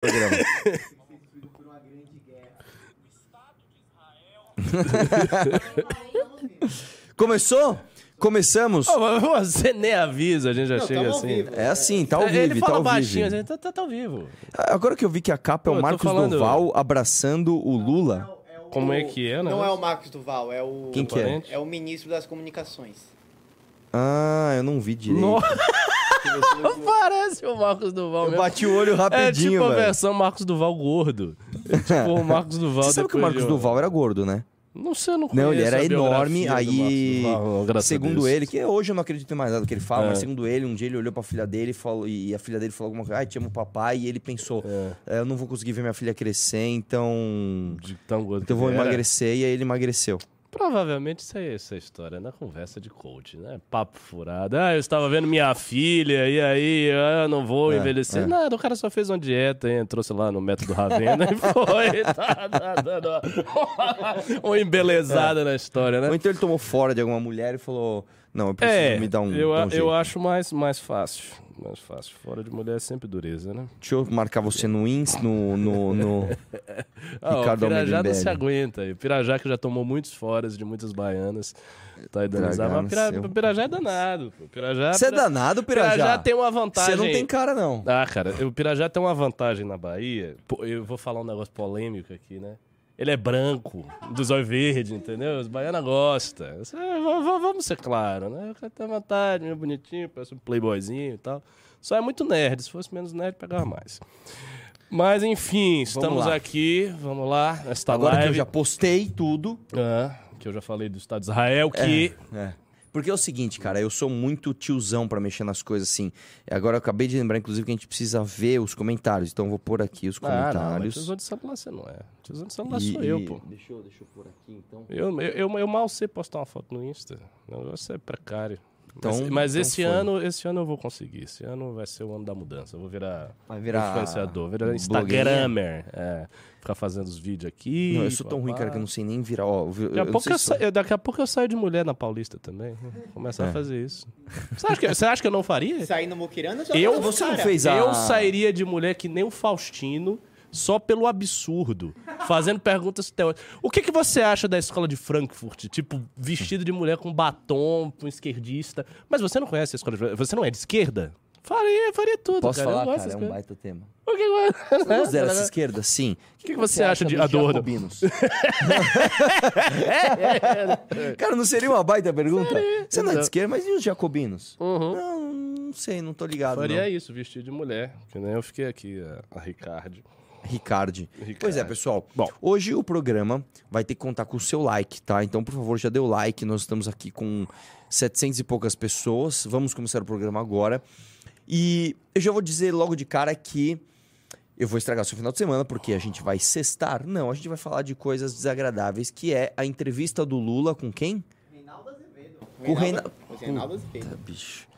programa. Começou? Começamos? Você nem avisa, a gente já Não, chega assim. vivo. É assim, tá ao vivo, Ele tá fala ao baixinho, vivo. a gente tá, tá, tá ao vivo. Agora que eu vi que a capa é Pô, o Marcos falando- Duval abraçando o Lula. Como é que é, né? Não é o Marcos Duval, é o. Quem que é? É o ministro das comunicações. Ah, eu não vi direito. Nossa, parece o Marcos Duval Eu mesmo. bati o olho É rapidinho, tipo a velho. versão Marcos Duval gordo. É tipo o Marcos Duval Você sabe que o depois Marcos de- um- Duval era gordo, né? Não sei, eu não conheço Não, ele era a enorme, biografia do aí, Marcos Duval, graças a segundo Deus. ele, que hoje eu não acredito em mais nada que ele fala, É. mas segundo ele, um dia ele olhou pra filha dele e, falou, e a filha dele falou alguma coisa, ai, te amo papai, e ele pensou, É, "É, eu não vou conseguir ver minha filha crescer, então... de tão gordo Então eu que vou ele era. emagrecer, e aí ele emagreceu. Provavelmente isso é essa história, na conversa de coach, né? Papo furado. Ah, eu estava vendo minha filha, e aí ah, eu não vou É, envelhecer. é. Nada, o cara só fez uma dieta, entrou, sei lá, no método Ravena e foi. Tá, tá dando uma- uma embelezada na história, né? Ou então ele tomou fora de alguma mulher e falou, não, eu preciso É, me dar um, eu, um eu acho mais, mais fácil. Mais fácil. Fora de mulher é sempre dureza, né? Deixa eu marcar você no Ins, no... no, no... Ah, Ricardo o Pirajá não se aguenta. aí. O Pirajá que já tomou muitos foras de muitas baianas. Tá aí azar. Mas Pira- seu. o Pirajá é danado. pô. Pirajá, Você é danado, Pirajá? Pirajá tem uma vantagem. Você não tem cara, não. Ah, cara, o Pirajá tem uma vantagem na Bahia. Pô, eu vou falar um negócio polêmico aqui, né? Ele é branco, dos olhos verdes, entendeu? Os baianos gostam. É, Vamos ser claros, né? O cara tem vantagem, meio bonitinho, parece um playboyzinho e tal. Só é muito nerd. Se fosse menos nerd, pegava mais. Mas, enfim, estamos lá. aqui. Vamos lá, nesta Agora que live. eu já postei tudo... Ah, que eu já falei do Estado de Israel, que... É. Porque é o seguinte, cara, eu sou muito tiozão pra mexer nas coisas assim. Agora eu acabei de lembrar, inclusive, que a gente precisa ver os comentários. Então eu vou pôr aqui os Ah, não, mas comentários. tiozão de celular você não é. Tiozão de celular E- sou eu, pô. Deixa eu, deixa eu pôr aqui, então. Eu, eu, eu, eu mal sei postar uma foto no Insta. O negócio é precário. Então- mas mas então esse foi. ano, esse ano eu vou conseguir. Esse ano vai ser o ano da mudança. Eu vou virar, Vai virar influenciador, virar? Instagramer. É, ficar fazendo os vídeos aqui. Não, eu sou tão ruim, cara, que eu não sei nem virar. Ó, eu, Daqui a, pouco eu sa- eu- daqui a pouco eu saio de mulher na Paulista também. Começar É. a fazer isso. Você acha, que, você acha que eu não faria? Sair no Mukirana já Eu, você não fez a- eu sairia de mulher que nem o Faustino, só pelo absurdo, fazendo perguntas teóricas. O que, que você acha da escola de Frankfurt? Tipo, vestido de mulher com batom, um esquerdista. Mas você não conhece a escola de Frankfurt? Você não é de esquerda? Faria, faria tudo, Posso cara. falar, cara? É um coisas. baita tema. O que que- Você considera essa esquerda? Sim. O que você acha de Adorno? jacobinos? cara, não seria uma baita pergunta? Você não é de esquerda, mas e os jacobinos? Uhum. Não, não sei, não tô ligado. Faria não. isso, vestido de mulher. Que nem eu fiquei aqui, a, a Ricardo. Ricardi. Ricardi. Pois é, pessoal. Bom. Hoje o programa vai ter que contar com o seu like, tá? Então, por favor, já dê o like. Nós estamos aqui com 700 e poucas pessoas. Vamos começar o programa agora. E eu já vou dizer logo de cara que eu vou estragar seu final de semana, porque a gente vai sextar. Não, a gente vai falar de coisas desagradáveis, que é a entrevista do Lula com quem? Reinaldo Azevedo. Com o Reinaldo Azevedo. Puta, bicho.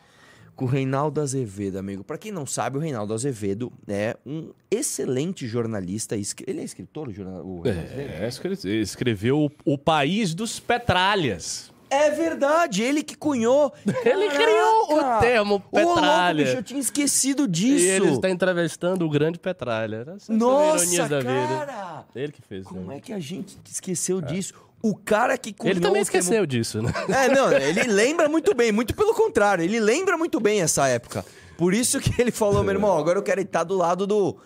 Com o Reinaldo Azevedo, amigo. Pra quem não sabe, o Reinaldo Azevedo é um excelente jornalista. Ele é escritor, o jornal-? É, escre- escreveu o, País dos Petralhas. É verdade, ele que cunhou. Ele criou o termo Ô, louco, Petralha. bicho, eu tinha esquecido E disso. ele está entrevistando o grande Petralha. São Nossa, ironias da vida. cara! Ele que fez. Como né? é que a gente esqueceu disso? O cara que cunhou Ele também o termo- esqueceu disso, né? É, não, ele lembra muito bem, muito pelo contrário, ele lembra muito bem essa época. Por isso que ele falou, meu irmão, agora eu quero estar do lado do,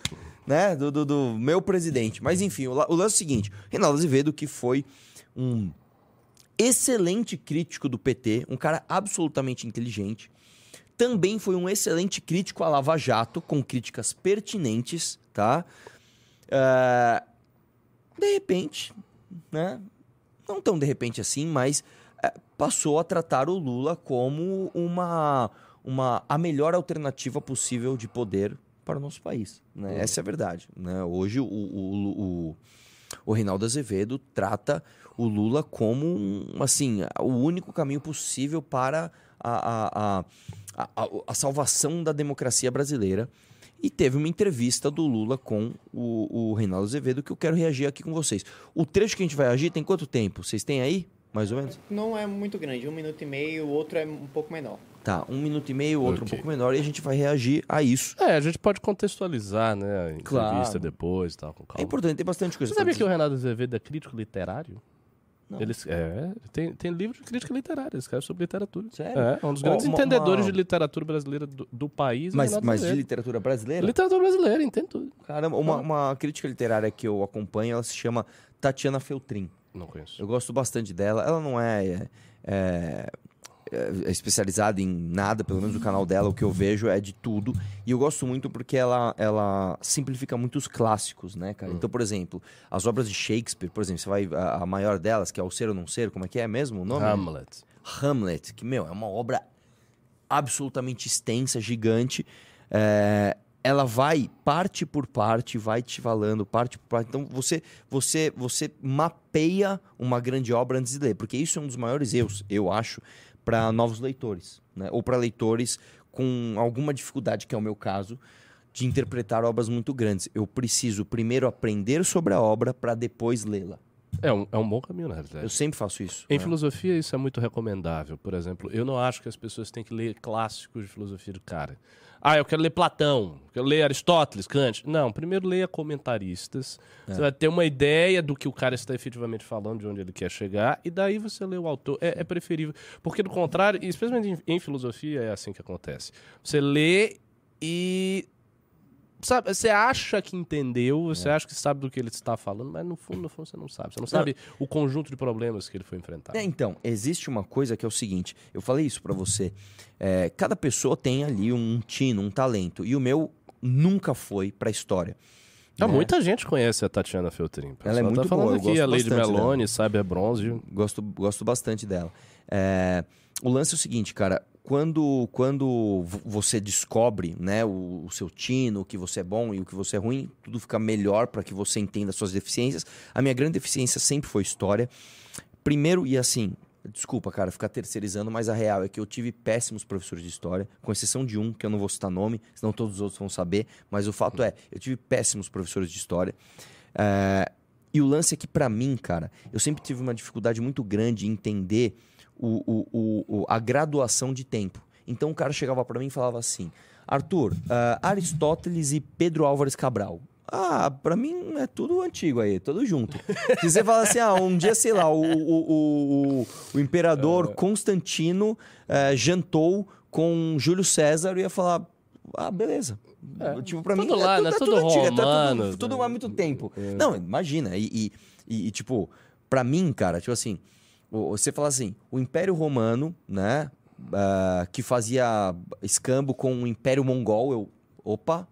né, do, do, do meu presidente. Mas enfim, o, o lance é o seguinte, Reinaldo Azevedo, que foi um excelente crítico do PT, um cara absolutamente inteligente, também foi um excelente crítico à Lava Jato, com críticas pertinentes, tá? É, de repente, né? Não tão de repente assim, mas é, passou a tratar o Lula como uma, uma a melhor alternativa possível de poder para o nosso país. Né? Essa é a verdade. Né? Hoje o, o, o, o Reinaldo Azevedo trata o Lula como um, assim, o único caminho possível para a, a, a, a, a salvação da democracia brasileira. E teve uma entrevista do Lula com o, o Reinaldo Azevedo que eu quero reagir aqui com vocês. O trecho que a gente vai agir tem quanto tempo? Vocês têm aí? Mais ou menos? Não é muito grande, um minuto e meio, o outro é um pouco menor. Tá, um minuto e meio, outro Ok. um pouco menor, e a gente vai reagir a isso. É, a gente pode contextualizar, né? A entrevista Claro. depois e tal, com É calma. importante, tem bastante coisa Você sabia que o dizer. Renato Azevedo é crítico literário? Não. Ele, é, tem, tem livro de crítica literária, ele escreve sobre literatura. Sério? É, é um dos grandes uma- entendedores uma- de literatura brasileira do, do país. é Mas, mas de literatura brasileira? Literatura brasileira, entende tudo. Caramba, uma, uma crítica literária que eu acompanho, ela se chama Tatiana Feltrin. Não conheço. Eu gosto bastante dela. Ela não é, é, é, é especializada em nada, pelo menos o canal dela, o que eu vejo é de tudo. E eu gosto muito porque ela, ela simplifica muito os clássicos, né, cara? Então, por exemplo, as obras de Shakespeare, por exemplo, você vai. A, a maior delas, que é O Ser ou Não Ser, como é que é mesmo o nome? Hamlet. Hamlet, que, meu, é uma obra absolutamente extensa, gigante. É, ela vai parte por parte, vai te falando parte por parte. Então você, você, você mapeia uma grande obra antes de ler, porque isso é um dos maiores erros, eu acho, para novos leitores, né? Ou para leitores com alguma dificuldade, que é o meu caso, de interpretar obras muito grandes. Eu preciso primeiro aprender sobre a obra para depois lê-la. É um, é um bom caminho, na realidade. Eu sempre faço isso. Em né? filosofia, isso é muito recomendável. Por exemplo, eu não acho que as pessoas têm que ler clássicos de filosofia de cara. Ah, eu quero ler Platão, eu quero ler Aristóteles, Kant. Não, primeiro leia comentaristas. Você vai ter uma ideia do que o cara está efetivamente falando, de onde ele quer chegar, e daí você lê o autor. É, é preferível. Porque, do contrário, especialmente em, em filosofia, é assim que acontece. Você lê e. Sabe, você acha que entendeu, você acha que sabe do que ele está falando, mas no fundo, no fundo você não sabe. Você não sabe o conjunto de problemas que ele foi enfrentar. É, então, existe uma coisa que é o seguinte, eu falei isso pra você. é, cada pessoa tem ali um tino, um talento, e o meu nunca foi pra história. Ah, né? muita gente conhece a Tatiana Feltrin. Ela é pessoal muito tá falando boa, aqui, gosto a Lady Meloni, sabe, é bronze. Gosto, gosto bastante dela. É, o lance é o seguinte, cara. Quando, quando vo- você descobre né, o, o seu tino, o que você é bom e o que você é ruim, tudo fica melhor para que você entenda as suas deficiências. A minha grande deficiência sempre foi história. Primeiro, e assim, desculpa, cara, ficar terceirizando, mas a real é que eu tive péssimos professores de história, com exceção de um, que eu não vou citar nome, senão todos os outros vão saber. Mas o fato é, eu tive péssimos professores de história. É, e o lance é que, pra mim, cara, eu sempre tive uma dificuldade muito grande em entender o, o- o- a graduação de tempo. Então o cara chegava pra mim e falava assim: Arthur, ah, Aristóteles e Pedro Álvares Cabral. Ah, pra mim é tudo antigo aí, tudo junto. Se você fala assim, ah, um dia, sei lá, o, o, o, o- imperador Constantino eh, jantou com Júlio César, eu ia falar, ah, beleza. tipo, pra tudo mim lá, é, né? tudo, é Tudo tudo antigo, é tudo- romano, tudo, tudo né? há muito tempo. Não, imagina, e, e- e, e, tipo, pra mim, cara, tipo assim, você fala assim, o Império Romano, né, ah, que fazia escambo com o Império Mongol, eu, opa,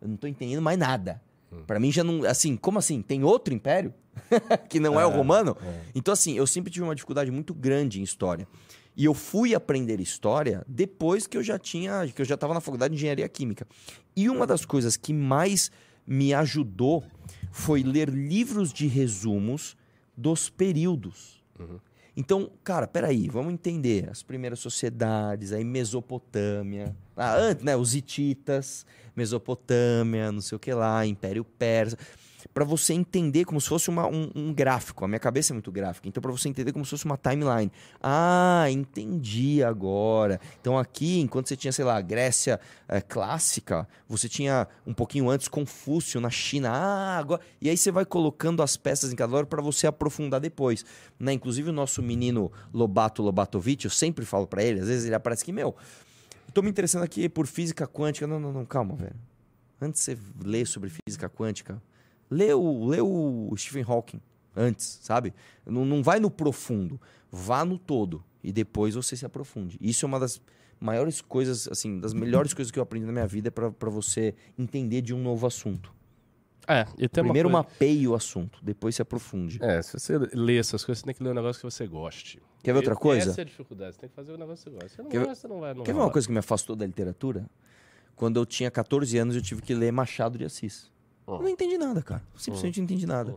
eu não tô entendendo mais nada. Pra mim já não, assim, como assim? Tem outro império que não é, o romano? Então assim, eu sempre tive uma dificuldade muito grande em história. E eu fui aprender história depois que eu já tinha, que eu já estava na faculdade de engenharia química. E uma das coisas que mais me ajudou foi ler livros de resumos dos períodos. Então, cara, peraí, vamos entender. As primeiras sociedades, aí Mesopotâmia, ah, antes, né, os hititas, Mesopotâmia, não sei o que lá, Império Persa, Pra você entender como se fosse uma- um, um gráfico. A minha cabeça é muito gráfica, então pra você entender como se fosse uma timeline. Ah, entendi agora. Então aqui, enquanto você tinha, sei lá, Grécia eh, clássica, você tinha um pouquinho antes Confúcio na China. Ah, agora. E aí você vai colocando as peças em cada hora para você aprofundar depois. Né? Inclusive o nosso menino Lobato Lobatovic, eu sempre falo pra ele, às vezes ele aparece que, meu, eu tô me interessando aqui por física quântica. Não, não, não, calma, velho. Antes de você ler sobre física quântica, lê o, lê o Stephen Hawking antes, sabe? Não, não vai no profundo, vá no todo e depois você se aprofunde. Isso é uma das maiores coisas, assim, das melhores coisas que eu aprendi na minha vida para você entender de um novo assunto. É, e tem Primeiro uma coisa... mapeie o assunto, depois se aprofunde. É, se você lê essas coisas, você tem que ler um negócio que você goste. Quer ver outra E- coisa? Essa é a dificuldade, você tem que fazer o negócio que você gosta. Você não Quer gosta, não vai, não Quer ver uma coisa que me afastou da literatura? Quando eu tinha 14 anos, eu tive que ler Machado de Assis. Eu não entendi nada, cara. Simplesmente não entendi nada.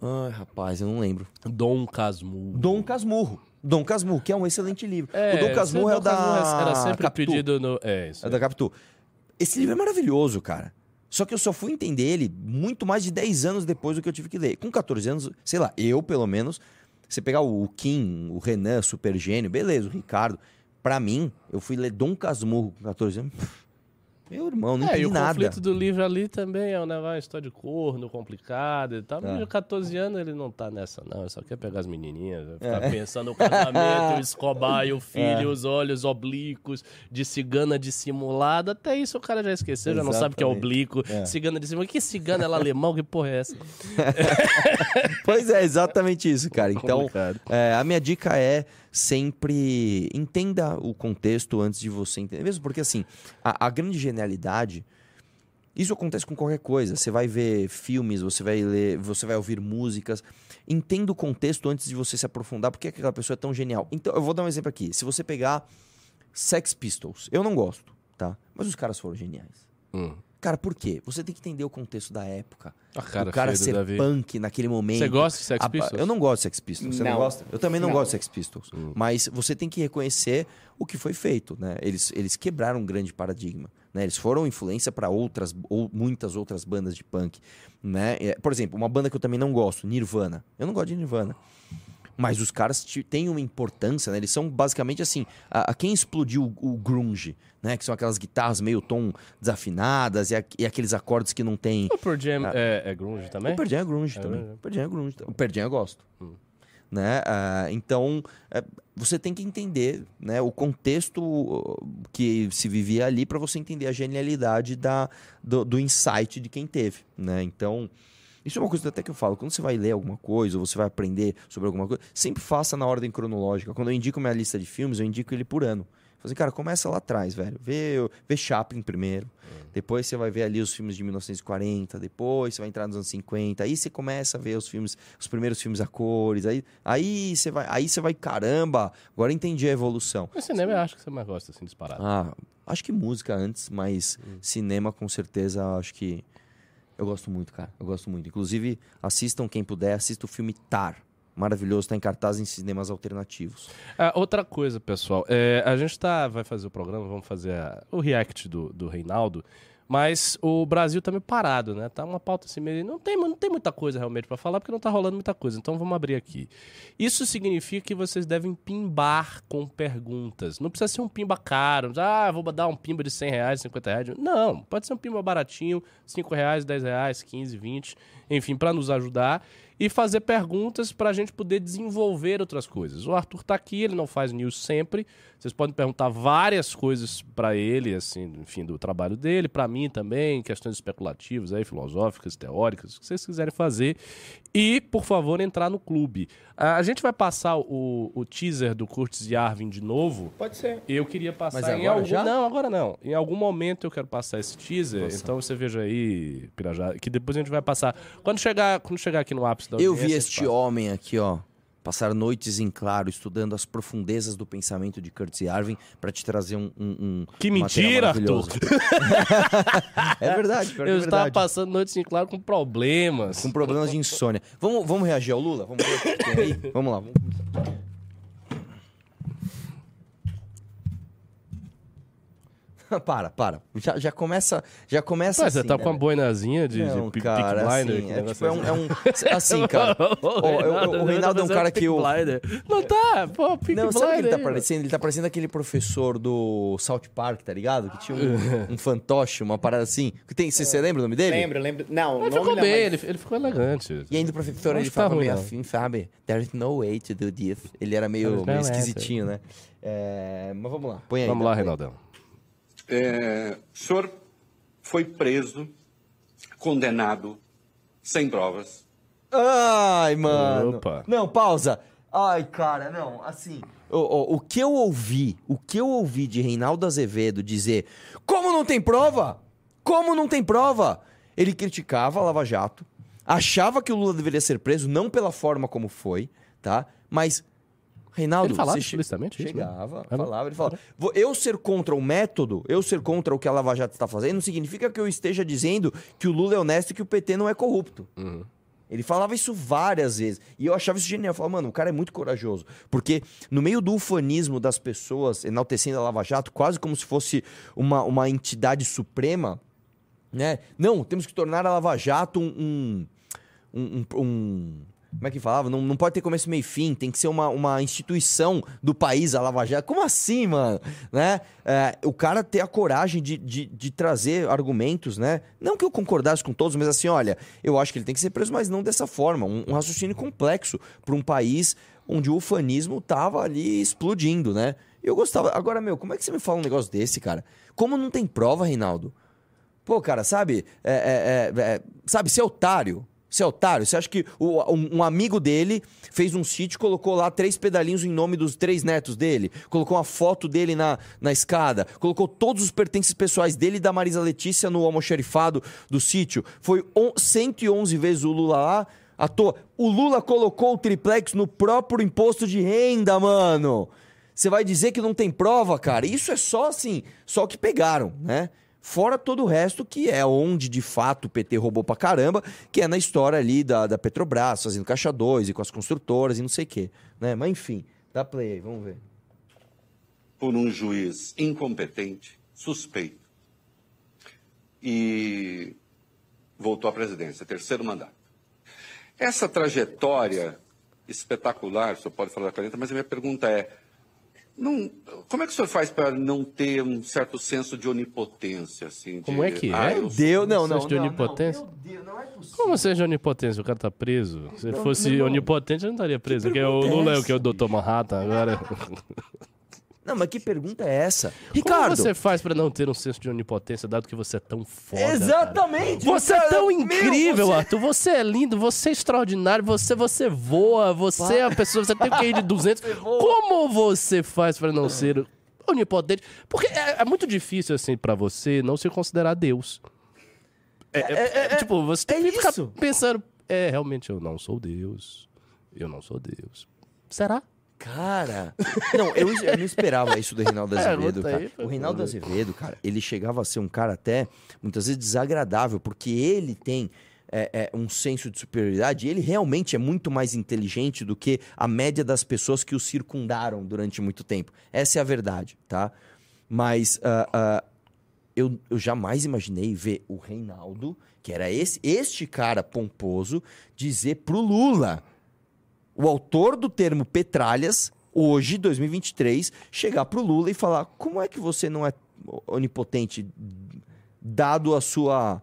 Ai, rapaz, eu não lembro. Dom Casmurro. Dom Casmurro. Dom Casmurro, que é um excelente livro. É, o Dom Casmurro é o da Era sempre Capitu. pedido no... É, isso. É da Capitu. Esse livro é maravilhoso, cara. Só que eu só fui entender ele muito mais de 10 anos depois do que eu tive que ler. Com 14 anos, sei lá, eu pelo menos, você pegar o Kim, o Renan, super gênio, beleza, o Ricardo. Pra mim, eu fui ler Dom Casmurro com 14 anos. Meu irmão, não é, entendi o nada. conflito do livro ali também é um negócio, história de corno, complicado e tal. Mas É. de 14 anos ele não tá nessa, não. Ele só quer pegar as menininhas, É. ficar pensando no casamento, o Escobar e o filho, os olhos oblíquos, de cigana dissimulada. Até isso o cara já esqueceu, já não sabe o que é Exatamente. oblíquo. É. Cigana dissimulada. Que cigana? Ela é alemão? Que porra é essa? Pois é, exatamente isso, cara. Então, é, a minha dica é sempre entenda o contexto antes de você entender. Mesmo porque, assim, a, a grande genialidade. Isso acontece com qualquer coisa. Você vai ver filmes, você vai ler, você vai ouvir músicas. Entenda o contexto antes de você se aprofundar, porque aquela pessoa é tão genial. Então, eu vou dar um exemplo aqui. Se você pegar Sex Pistols, eu não gosto, tá? Mas os caras foram geniais. Hum. Cara, por quê? Você tem que entender o contexto da época. A cara, o cara ser Davi. punk naquele momento. Você gosta de Sex A- Pistols? Eu não gosto de Sex Pistols. Você não, Não. gosta? Eu também não, Não. gosto de Sex Pistols. Mas você tem que reconhecer o que foi feito, né? Eles, eles quebraram um grande paradigma. Né? Eles foram influência para outras ou muitas outras bandas de punk, né? É, Por exemplo, uma banda que eu também não gosto, Nirvana. Eu não gosto de Nirvana. Mas os caras têm uma importância, né? Eles são basicamente assim, a, a quem explodiu o, o grunge, né? Que são aquelas guitarras meio tom desafinadas e, a- e aqueles acordes que não tem O Pearl Jam é, é grunge também? o Pearl Jam é grunge É também. verdade. O Pearl Jam é grunge. O Pearl Jam eu gosto. Né? Ah, então, é, você tem que entender né, o contexto uh, que se vivia ali para você entender a genialidade da, do, do insight de quem teve. Né? Então, isso é uma coisa até que eu falo. Quando você vai ler alguma coisa ou você vai aprender sobre alguma coisa, sempre faça na ordem cronológica. Quando eu indico minha lista de filmes, eu indico ele por ano. Fala assim, cara, começa lá atrás, velho. Vê, vê Chaplin primeiro. Depois você vai ver ali os filmes de 1940, depois você vai entrar nos anos 50, aí você começa a ver os filmes, os primeiros filmes a cores, aí, aí você vai, aí você vai, caramba, agora entendi a evolução. Mas cinema eu acho que você mais gosta, assim, disparado. Ah, acho que música antes, mas cinema com certeza acho que eu gosto muito, cara. Eu gosto muito. Inclusive, assistam quem puder, assista o filme Tar. Maravilhoso, tá em cartaz em cinemas alternativos. Ah, outra coisa, pessoal. é, a gente tá, vai fazer o programa, vamos fazer a- o react do, do Reinaldo. Mas o Brasil tá meio parado, né? Tá uma pauta assim meio. Não tem, não tem muita coisa realmente pra falar, porque não tá rolando muita coisa. Então vamos abrir aqui. Isso significa que vocês devem pimbar com perguntas. Não precisa ser um pimba caro. Ah, vou dar um pimba de 100 reais, 50 reais. Não, pode ser um pimba baratinho, 5 reais, 10 reais, 15, 20. Enfim, pra nos ajudar e fazer perguntas para a gente poder desenvolver outras coisas. O Arthur tá aqui, ele não faz news sempre. Vocês podem perguntar várias coisas para ele, assim, enfim, do trabalho dele, para mim também, questões especulativas aí, filosóficas, teóricas, o que vocês quiserem fazer. E, por favor, entrar no clube. A gente vai passar o, o teaser do Curtis Yarvin de novo. Pode ser. Eu queria passar Mas em agora algum... já? Não, agora não. Em algum momento eu quero passar esse teaser. Nossa. Então você veja aí, Pirajá, que depois a gente vai passar. Quando chegar, quando chegar aqui no ápice da Eu vi este passa. homem aqui, ó, passar noites em claro, estudando as profundezas do pensamento de Curtis Yarvin para te trazer um, um, um Que mentira, maravilhoso. é verdade, Eu é estava passando noites em claro com problemas. Com problemas de insônia. Vamos, vamos reagir ao Lula? Vamos ver o que tem aí? Vamos lá. Vamos... para, para. Já, já começa, já começa Ué, assim, você tá né, com a velho? boinezinha de, Não, de cara, Blinder? assim, é, tipo, é um, esse? é um- Assim, cara. eu- eu- o Reinaldo é um cara que eu... Não tá, pô, Peaky Não, sabe o que ele tá parecendo? Ele tá parecendo aquele professor do South Park, tá ligado? Que tinha um, um fantoche, uma parada assim. Que tem, você, você lembra o nome dele? Lembro, lembro. Não, Ele o ficou não, bem, mas- ele, ele ficou elegante. E ainda o professor, ele tá falava meio assim, sabe? There's no way to do this. Ele era meio, meio esquisitinho, né? É, mas vamos lá, põe aí. Vamos dá, lá. Reinaldão. É, o senhor foi preso, condenado, sem provas. Ai, mano. Opa. Não, pausa. Ai, cara, não, assim. O, o, o que eu ouvi, o que eu ouvi de Reinaldo Azevedo dizer, como não tem prova? Como não tem prova? Ele criticava a Lava Jato, achava que o Lula deveria ser preso, não pela forma como foi, tá? Mas, Reinaldo, Ele falava você che- explicitamente isso, né? Chegava, falava, ele falava. "Vou- Eu ser contra o método, eu ser contra o que a Lava Jato está fazendo, não significa que eu esteja dizendo que o Lula é honesto e que o PT não é corrupto. Uhum. Ele falava isso várias vezes. E eu achava isso genial. Eu falava, mano, o cara é muito corajoso. Porque no meio do ufanismo das pessoas enaltecendo a Lava Jato, quase como se fosse uma, uma entidade suprema, né? Não, temos que tornar a Lava Jato um. um, um, um- Como é que falava? Não, não pode ter começo, meio e fim, tem que ser uma, uma instituição do país, a Lava Jato. Como assim, mano? Né? É, o cara ter a coragem de, de, de trazer argumentos, né? Não que eu concordasse com todos, mas assim, olha, eu acho que ele tem que ser preso, mas não dessa forma. Um, um raciocínio complexo para um país onde o ufanismo tava ali explodindo, né? Eu gostava. Agora, meu, como é que você me fala um negócio desse, cara? Como não tem prova, Reinaldo? Pô, cara, sabe? É, é, é, é, sabe, ser otário. Ser otário. Você acha que o- um, um amigo dele fez um sítio, colocou lá três pedalinhos em nome dos três netos dele, colocou uma foto dele na, na escada, colocou todos os pertences pessoais dele e da Marisa Letícia no almoxerifado do sítio. Foi on, 111 vezes o Lula lá, à toa. O Lula colocou o triplex no próprio imposto de renda, mano. Você vai dizer que não tem prova, cara? Isso é só assim, só que pegaram, né? Fora todo o resto, que é onde de fato o PT roubou pra caramba, que é na história ali da, da Petrobras, fazendo caixa 2 e com as construtoras e não sei o quê. Né? Mas enfim, dá play aí, vamos ver. por um juiz incompetente, suspeito, e voltou à presidência, terceiro mandato. Essa trajetória espetacular, o senhor pode falar da 40, mas a minha pergunta é: não- como é que o senhor faz para não ter um certo senso de onipotência? Assim, de, Como é que "Ah, é? eu Deu, não, não. de onipotência? Não, Deus, não é possível. Como seja onipotência? O cara tá preso. Se ele fosse onipotente, ele não estaria preso. Porque o pergunta é Lula é o que? O Dr. Manhattan agora. Não, mas que pergunta é essa? Como Ricardo! você faz pra não ter um senso de onipotência, dado que você é tão foda? cara? Exatamente! Você é cara, tão meu, incrível, você- Arthur. Você é lindo, você é extraordinário, você, você voa, você é a pessoa, você tem que ir de 200. Como você faz pra não ser onipotente? Porque é, é muito difícil, assim, pra você não se considerar Deus. É, é- é- tipo, você tem é que ficar isso. pensando, é, realmente, eu não sou Deus. Eu não sou Deus. Será? Cara, não, eu, eu não esperava isso do Reinaldo É, Azevedo, cara. O Reinaldo. Azevedo, cara, ele chegava a ser um cara até, muitas vezes, desagradável, porque ele tem é, é, um senso de superioridade, e ele realmente é muito mais inteligente do que a média das pessoas que o circundaram durante muito tempo. Essa é a verdade, tá? Mas ah, ah, eu, eu jamais imaginei ver o Reinaldo, que era esse, este cara pomposo, dizer pro Lula o autor do termo petralhas, hoje, 2023, chegar pro Lula e falar: como é que você não é onipotente, dado a sua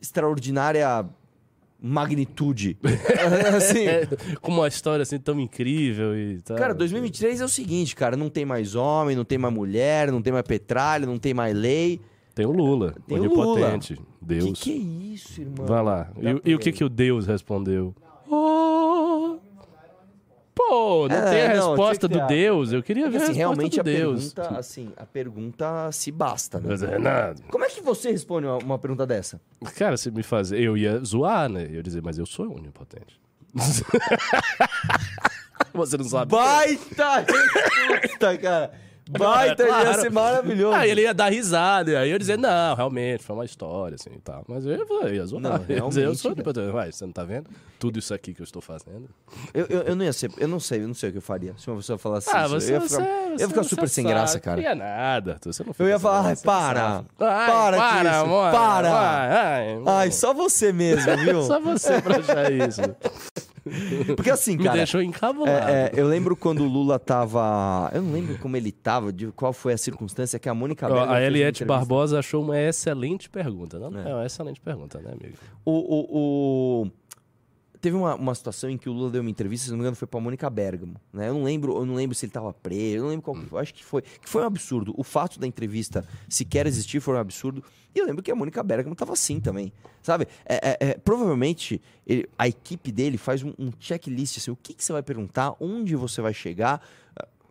extraordinária magnitude? assim, É, com uma história assim tão incrível e tal. cara, 2023 é o seguinte, cara: não tem mais homem, não tem mais mulher, não tem mais petralha, não tem mais lei. Tem o Lula, Tem o onipotente. Que Deus. que é isso, irmão? Vai lá. E, e o que, que o Deus respondeu? Oh! Pô, não É, tem a não, resposta do a- Deus. Eu queria ver Porque, a assim, resposta realmente do a Deus. pergunta, assim, a pergunta se basta, né? Mas, Renato, Como é que você responde uma, uma pergunta dessa? cara, se me fazer. Eu ia zoar, né? Eu ia dizer, mas eu sou onipotente. Você não sabe. Baita resposta, cara. Baita, É, claro. ia ser maravilhoso. Aí ele ia dar risada, e aí eu ia dizer, não, realmente, foi uma história, assim e tal. Mas eu ia, eu ia zoar. Não, Eu dizer, eu sou onipotente. Vai, você não tá vendo? Tudo isso aqui que eu estou fazendo. Eu, eu, eu não ia ser, eu não sei, eu não sei o que eu faria se uma pessoa falasse Ah, isso. você, eu ia ficar, você, eu ia ficar super sem sabe. graça, cara. Não ia nada. Você não Eu ia falar, ai, você para. Ai, para para, amor, para. ai, Ai, só você mesmo, viu? Só você pra achar isso. Porque assim, Me cara, deixou encabulado. é, é, eu lembro quando o Lula tava, eu não lembro como ele tava, de qual foi a circunstância que a Mônica Ó, a Eliette. Barbosa achou uma excelente pergunta. Não, É. é. uma excelente pergunta, né, amigo? O, o, o- Teve uma, uma situação em que o Lula deu uma entrevista, se não me engano, foi pra Mônica Bergamo. Né? Eu não lembro, eu não lembro se ele tava preso, eu não lembro qual que foi. Acho que foi. Que foi um absurdo. O fato da entrevista sequer existir foi um absurdo. E eu lembro que a Mônica Bergamo tava assim também. Sabe? É, é, é, provavelmente ele- a equipe dele faz um, um checklist assim, o que, que você vai perguntar, onde você vai chegar.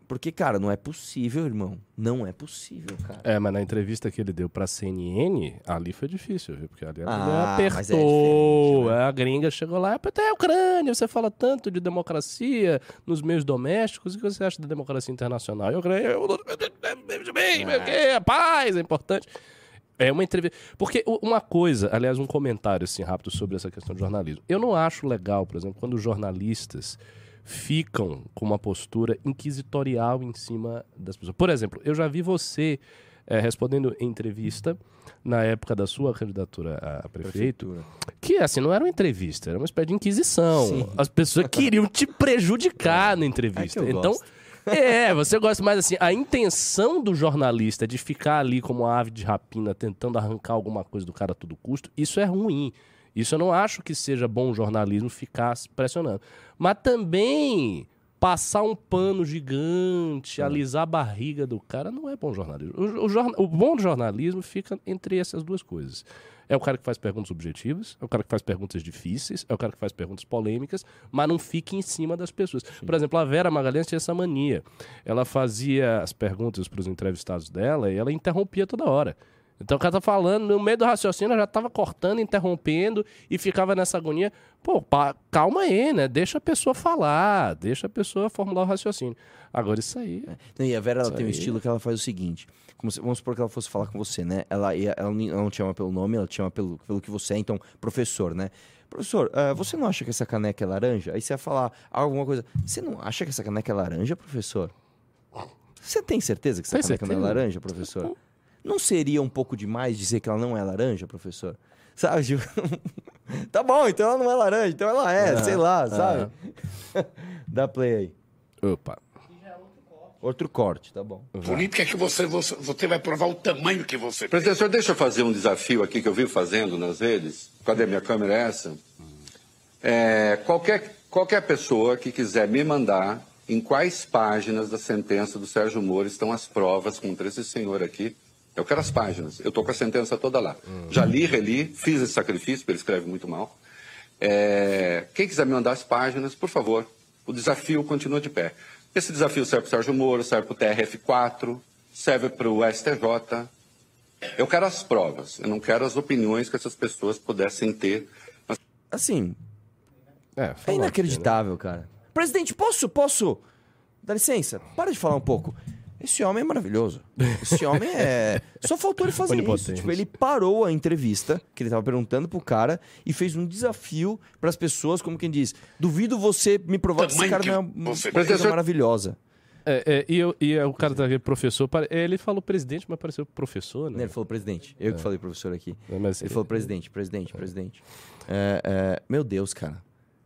Porque, cara, não é possível, irmão. Não é possível, cara. É, mas na entrevista que ele deu pra CNN, ali foi difícil, viu? Porque ali a Ah, é apertou. diferente, né? A gringa chegou lá, até a Ucrânia, você fala tanto de democracia nos meios domésticos, o que você acha da democracia internacional? E a Ucrânia, eu bem, a paz é importante. É uma entrevista. Porque uma coisa, aliás, um comentário assim rápido sobre essa questão de jornalismo. Eu não acho legal, por exemplo, quando os jornalistas ficam com uma postura inquisitorial em cima das pessoas. Por exemplo, eu já vi você é, respondendo entrevista na época da sua candidatura a prefeito, que assim, não era uma entrevista, era uma espécie de inquisição. Sim. As pessoas queriam te prejudicar na É entrevista. eu então, gosto. é, você gosta mais assim, a intenção do jornalista de ficar ali como uma ave de rapina tentando arrancar alguma coisa do cara a todo custo, isso é ruim. Isso eu não acho que seja bom jornalismo ficar pressionando. Mas também passar um pano gigante, alisar a barriga do cara, não é bom jornalismo. O, o jorna- o bom jornalismo fica entre essas duas coisas. É o cara que faz perguntas objetivas, é o cara que faz perguntas difíceis, é o cara que faz perguntas polêmicas, mas não fica em cima das pessoas. Por exemplo, a Vera Magalhães tinha essa mania. Ela fazia as perguntas para os entrevistados dela e ela interrompia toda hora. Então o cara tá falando, no meio do raciocínio, ela já tava cortando, interrompendo e ficava nessa agonia. Pô, pa- calma aí, né? Deixa a pessoa falar, deixa a pessoa formular o raciocínio. Agora isso aí. Não, E a Vera ela tem um aí. estilo que ela faz o seguinte: como se- vamos supor que ela fosse falar com você, né? Ela, ela, não- ela não te chama pelo nome, ela te chama pelo, pelo que você é, então, professor, né? Professor, ah, você não acha que essa caneca é laranja? Aí você ia falar alguma coisa. Você não acha que essa caneca é laranja, professor? Você tem certeza que essa Tem caneca não é certeza? laranja, professor? Não seria um pouco demais dizer que ela não é laranja, professor? Sabe? tipo, tá bom, então ela não é laranja, então ela é, sei lá, sabe? Dá play aí. Opa. Outro corte, tá bom. Política é que você, você, você vai provar o tamanho que você tem. Presidente, senhor, deixa eu fazer um desafio aqui que eu vivo fazendo nas redes. Cadê a minha câmera? É essa? É, qualquer, qualquer pessoa que quiser me mandar em quais páginas da sentença do Sérgio Moro estão as provas contra esse senhor aqui. Eu quero as páginas. Eu estou com a sentença toda lá. Já li, reli, fiz esse sacrifício, porque ele escreve muito mal. É, quem quiser me mandar as páginas, por favor. O desafio continua de pé. Esse desafio serve para o Sérgio Moro, serve para o TRF4, serve para o STJ. Eu quero as provas, eu não quero as opiniões que essas pessoas pudessem ter. Mas Assim, É, É inacreditável, cara. Presidente, posso, posso? Dá licença, para de falar um pouco. Esse homem é maravilhoso. Esse homem é. Só faltou ele fazer isso. Tipo, ele parou a entrevista que ele tava perguntando pro cara e fez um desafio pras pessoas, como quem diz: duvido você me provar que esse cara que não é uma coisa Professor- maravilhosa. É, é, e, eu- e é, o cara tá aqui, professor, pare- ele falou presidente, mas pareceu professor, né? Ele falou presidente. Eu que falei professor aqui. É, mas- Ele falou presidente, presidente, presidente. É, é, meu Deus, cara.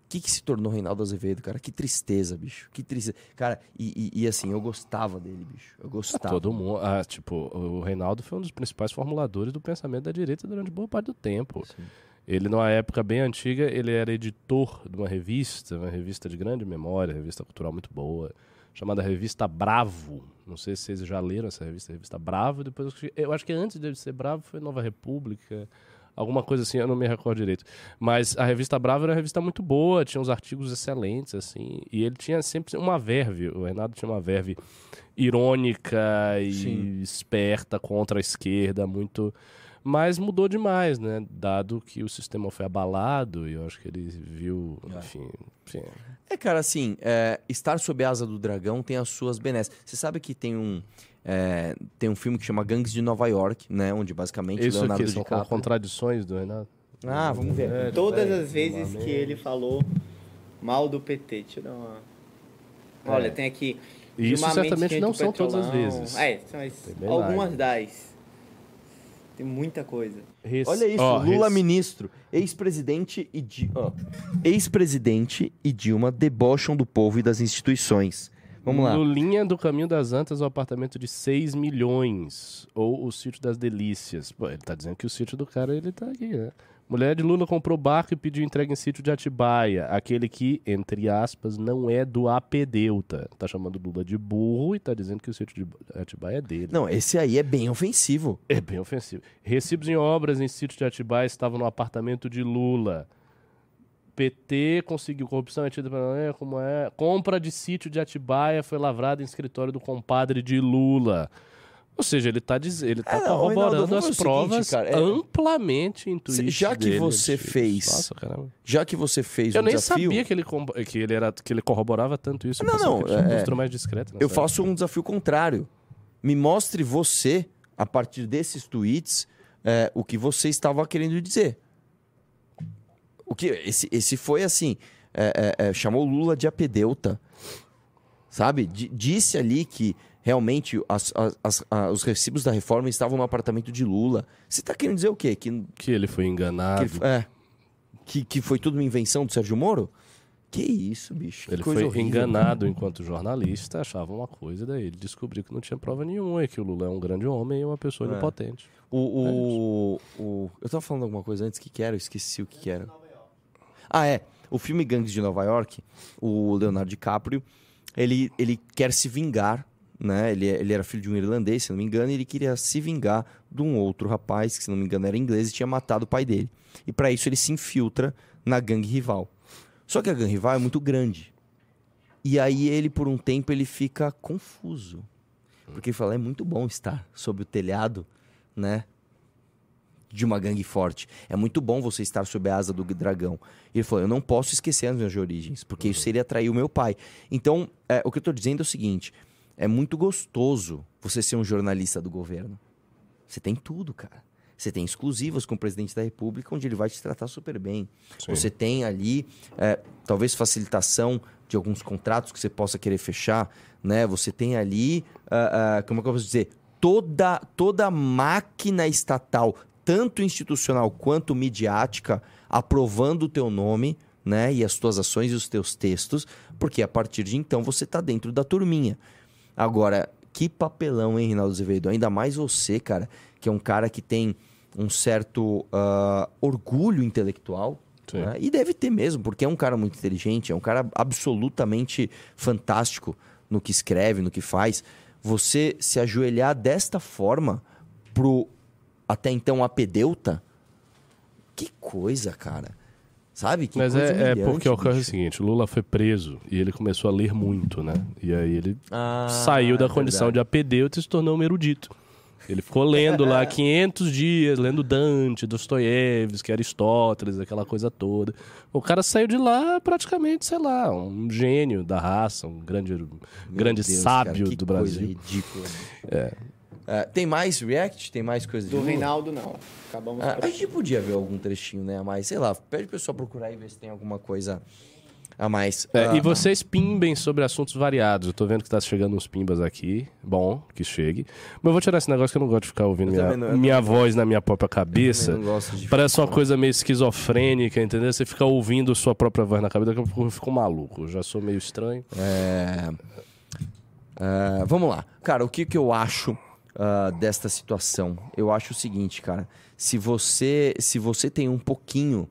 O que, que se tornou Reinaldo Azevedo, cara? Que tristeza, bicho. Que tristeza. Cara, e, e- e assim, eu gostava dele, bicho. Eu gostava. Todo mundo. Ah, tipo, o Reinaldo foi um dos principais formuladores do pensamento da direita durante boa parte do tempo. Ele, numa época bem antiga, ele era editor de uma revista, uma revista de grande memória, revista cultural muito boa, chamada Revista Bravo. Não sei se vocês já leram essa revista, Revista Bravo. Depois eu acho que- eu acho que antes de ser Bravo foi Nova República. Alguma coisa assim, eu não me recordo direito. Mas a revista Bravo era uma revista muito boa, tinha uns artigos excelentes, assim. E ele tinha sempre uma verve, o Renato tinha uma verve irônica e Sim. esperta contra a esquerda, muito. Mas mudou demais, né? Dado que o sistema foi abalado e eu acho que ele viu, enfim. enfim. É, cara, assim, é, estar sob a asa do dragão tem as suas benesses. Você sabe que tem um. é, tem um filme que chama Gangues de Nova York, né? Onde basicamente Isso Leonardo aqui são DiCaprio... contradições do Renato. Ah, vamos ver. É, Todas peraí, as vezes que ele falou mal do PT. Deixa eu dar uma. Olha, tem aqui. E isso certamente não são todas as vezes. É, mas algumas das. Tem muita coisa. Olha isso, ó, Lula ministro, ex-presidente e Di- ó, ex-presidente e Dilma debocham do povo e das instituições. Vamos lá. Lulinha do Caminho das Antas, o apartamento de 6 milhões. Ou o sítio das delícias. Pô, ele tá dizendo que o sítio do cara, ele tá aqui, né? Mulher de Lula comprou barco e pediu entrega em sítio de Atibaia. Aquele que, entre aspas, não é do apedeuta. Tá chamando Lula de burro e tá dizendo que o sítio de Atibaia é dele. Não, esse aí é bem ofensivo. É bem ofensivo. Recibos em obras em sítio de Atibaia estavam no apartamento de Lula. PT conseguiu corrupção é tida pela é, como é. Compra de sítio de Atibaia foi lavrada em escritório do compadre de Lula. Ou seja, ele está ele tá É, não, corroborando Reinaldo, vamos as o seguinte, provas cara, é- amplamente em tweets já que dele, você fez- Nossa. Já que você fez Eu um nem desafio, sabia que ele, que, ele era, que ele corroborava tanto isso. Não, não, tinha uma é- mais discreta. eu faço um desafio contrário. Me mostre você, a partir desses tweets, é, o que você estava querendo dizer. O que esse, esse foi assim, é, é, é, chamou Lula de apedeuta, sabe? Di- disse ali que realmente as- as- as- os recibos da reforma estavam no apartamento de Lula. Você tá querendo dizer o quê? Que, Que ele foi que, enganado. ele- é, que, que foi tudo uma invenção do Sérgio Moro? Que isso, bicho. Que Ele foi horrível. enganado enquanto jornalista, achava uma coisa, daí ele descobriu que não tinha prova nenhuma, e que o Lula é um grande homem e uma pessoa É. impotente. O, o, o- eu tava falando alguma coisa antes que que era, eu esqueci o que, que era. Ah, é. O filme Gangues de Nova York, o Leonardo DiCaprio, ele, ele quer se vingar, né? Ele, ele era filho de um irlandês, se não me engano, e ele queria se vingar de um outro rapaz, que se não me engano era inglês, e tinha matado o pai dele. E para isso ele se infiltra na gangue rival. Só que a gangue rival é muito grande. E aí ele, por um tempo, ele fica confuso. Porque ele fala, é muito bom estar sob o telhado, né? De uma gangue forte. É muito bom você estar sob a asa do dragão. E ele falou, eu não posso esquecer as minhas origens, porque isso seria trair o meu pai. Então, é, o que eu tô dizendo é o seguinte, é muito gostoso você ser um jornalista do governo. Você tem tudo, cara. Você tem exclusivas com o presidente da República, onde ele vai te tratar super bem. Sim. Você tem ali, é, talvez, facilitação de alguns contratos que você possa querer fechar. Né? Você tem ali, ah, ah, como é que eu posso dizer? Toda, toda máquina estatal, tanto institucional quanto midiática, aprovando o teu nome né? e as tuas ações e os teus textos, porque a partir de então você está dentro da turminha. Agora, que papelão, hein, Reinaldo Azevedo? Ainda mais você, cara, que é um cara que tem um certo ah, orgulho intelectual. Né? E deve ter mesmo, porque é um cara muito inteligente, é um cara absolutamente fantástico no que escreve, no que faz. Você se ajoelhar desta forma pro até então apedeuta, que coisa, cara. Sabe? Que Mas é, é porque ocorre o seguinte, o Lula foi preso e ele começou a ler muito, né? E aí ele Ah, saiu da é condição verdade. de apedeuta e se tornou um erudito. Ele ficou lendo lá 500 dias, lendo Dante, Dostoiévski, Aristóteles, aquela coisa toda. O cara saiu de lá praticamente, sei lá, um gênio da raça, um grande, Meu grande Deus, sábio cara, do coisa Brasil. ridícula. É, tem mais react? Tem mais coisa Do? Reinaldo, não. Acabamos Ah, por a gente podia ver algum trechinho, né? A mais, sei lá, pede o pessoal procurar e ver se tem alguma coisa a mais. É, Ah, e vocês pimbem sobre assuntos variados. Eu tô vendo que tá chegando uns pimbas aqui. Bom, que chegue. Mas eu vou tirar esse negócio que eu não gosto de ficar ouvindo minha, não- minha voz na minha própria cabeça. Eu não gosto de Parece uma coisa meio esquizofrênica, entendeu? Você fica ouvindo sua própria voz na cabeça, daqui a pouco eu fico maluco. Eu já sou meio estranho. É, é, vamos lá. Cara, o que, que eu acho ah, desta situação? Eu acho o seguinte, cara. Se você, se você tem um pouquinho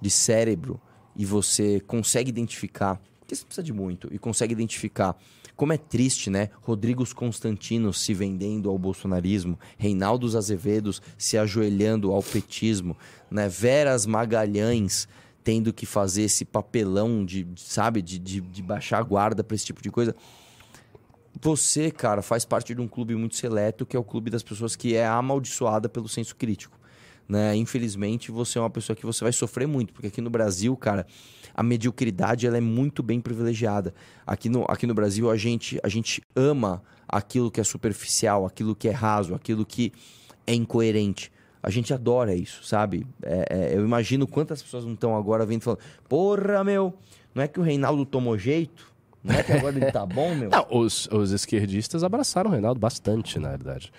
de cérebro e você consegue identificar, porque você precisa de muito, e consegue identificar como é triste, né? Rodrigos Constantinos se vendendo ao bolsonarismo, Reinaldos Azevedos se ajoelhando ao petismo, né? Veras Magalhães tendo que fazer esse papelão de, sabe, de, de, de baixar a guarda pra esse tipo de coisa. Você, cara, faz parte de um clube muito seleto, que é o clube das pessoas que é amaldiçoada pelo senso crítico. Né? Infelizmente, você é uma pessoa que você vai sofrer muito, porque aqui no Brasil, cara, a mediocridade ela é muito bem privilegiada. Aqui no, aqui no Brasil, a gente, a gente ama aquilo que é superficial, aquilo que é raso, aquilo que é incoerente. A gente adora isso, sabe? É- é, eu imagino quantas pessoas não estão agora vendo falando: Porra, meu, não é que o Reinaldo tomou jeito? Não é que agora ele tá bom, meu? Não, os, os esquerdistas abraçaram o Reinaldo bastante, na verdade.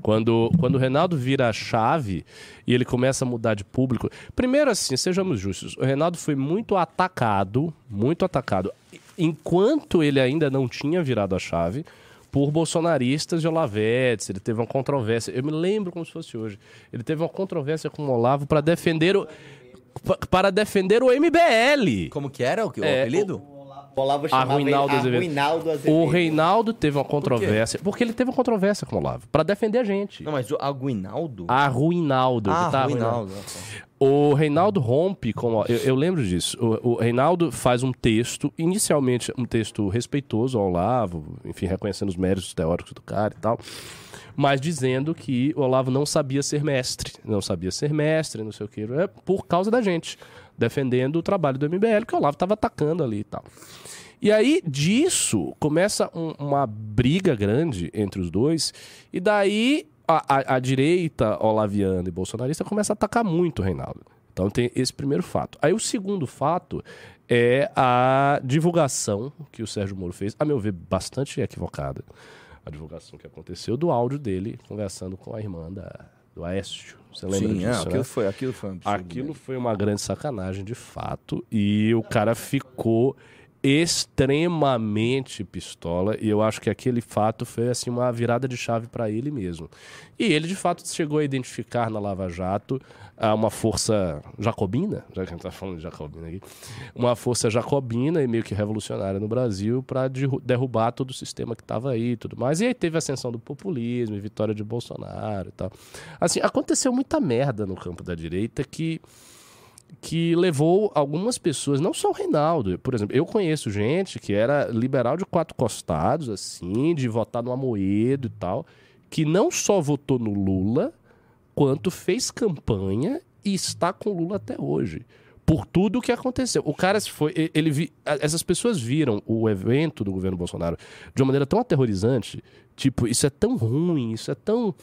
Quando, quando o Reinaldo vira a chave e ele começa a mudar de público. Primeiro, assim, sejamos justos, o Reinaldo foi muito atacado, muito atacado, enquanto ele ainda não tinha virado a chave, por bolsonaristas de Olavetes. Ele teve uma controvérsia. Eu me lembro como se fosse hoje. Ele teve uma controvérsia com o Olavo para defender o. pa- Para defender o MBL. Como que era o, que- o É, apelido? O Olavo chamava Reinaldo ele Azevedo. Arruinaldo Azevedo. O Reinaldo teve uma controvérsia. porque ele teve uma controvérsia com o Olavo. Pra defender a gente. Não, mas o Aguinaldo? A Ruinaldo. ah, tá, Ruinaldo. O Reinaldo rompe com. o- Eu, eu lembro disso. O, o Reinaldo faz um texto, inicialmente um texto respeitoso ao Olavo, enfim, reconhecendo os méritos teóricos do cara e tal. Mas dizendo que o Olavo não sabia ser mestre. Não sabia ser mestre, não sei o quê. É por causa da gente. Defendendo o trabalho do MBL, que o Olavo estava atacando ali e tal. E aí, disso, começa um- uma briga grande entre os dois. E daí, a, a- a direita olaviana e bolsonarista começa a atacar muito o Reinaldo. Então tem esse primeiro fato. Aí o segundo fato é a divulgação que o Sérgio Moro fez, a meu ver, bastante equivocada. a divulgação que aconteceu do áudio dele conversando com a irmã da, do Aécio. Você lembra Sim, disso, é, né? aquilo, foi, aquilo foi um absurdo. Aquilo mesmo. foi uma grande sacanagem, de fato. E o cara ficou extremamente pistola. E eu acho que aquele fato foi assim uma virada de chave para ele mesmo. E ele, de fato, chegou a identificar na Lava Jato ah, uma força jacobina, já que a gente tá falando de jacobina aqui, uma força jacobina e meio que revolucionária no Brasil para derrubar todo o sistema que estava aí e tudo mais. E aí teve a ascensão do populismo e vitória de Bolsonaro e tal. Assim, aconteceu muita merda no campo da direita que que levou algumas pessoas, não só o Reinaldo, por exemplo, eu conheço gente que era liberal de quatro costados, assim, de votar no Amoedo e tal, que não só votou no Lula, quanto fez campanha e está com o Lula até hoje. Por tudo o que aconteceu. O cara se foi. Ele vi, essas pessoas viram o evento do governo Bolsonaro de uma maneira tão aterrorizante. Tipo, isso é tão ruim, isso é tão.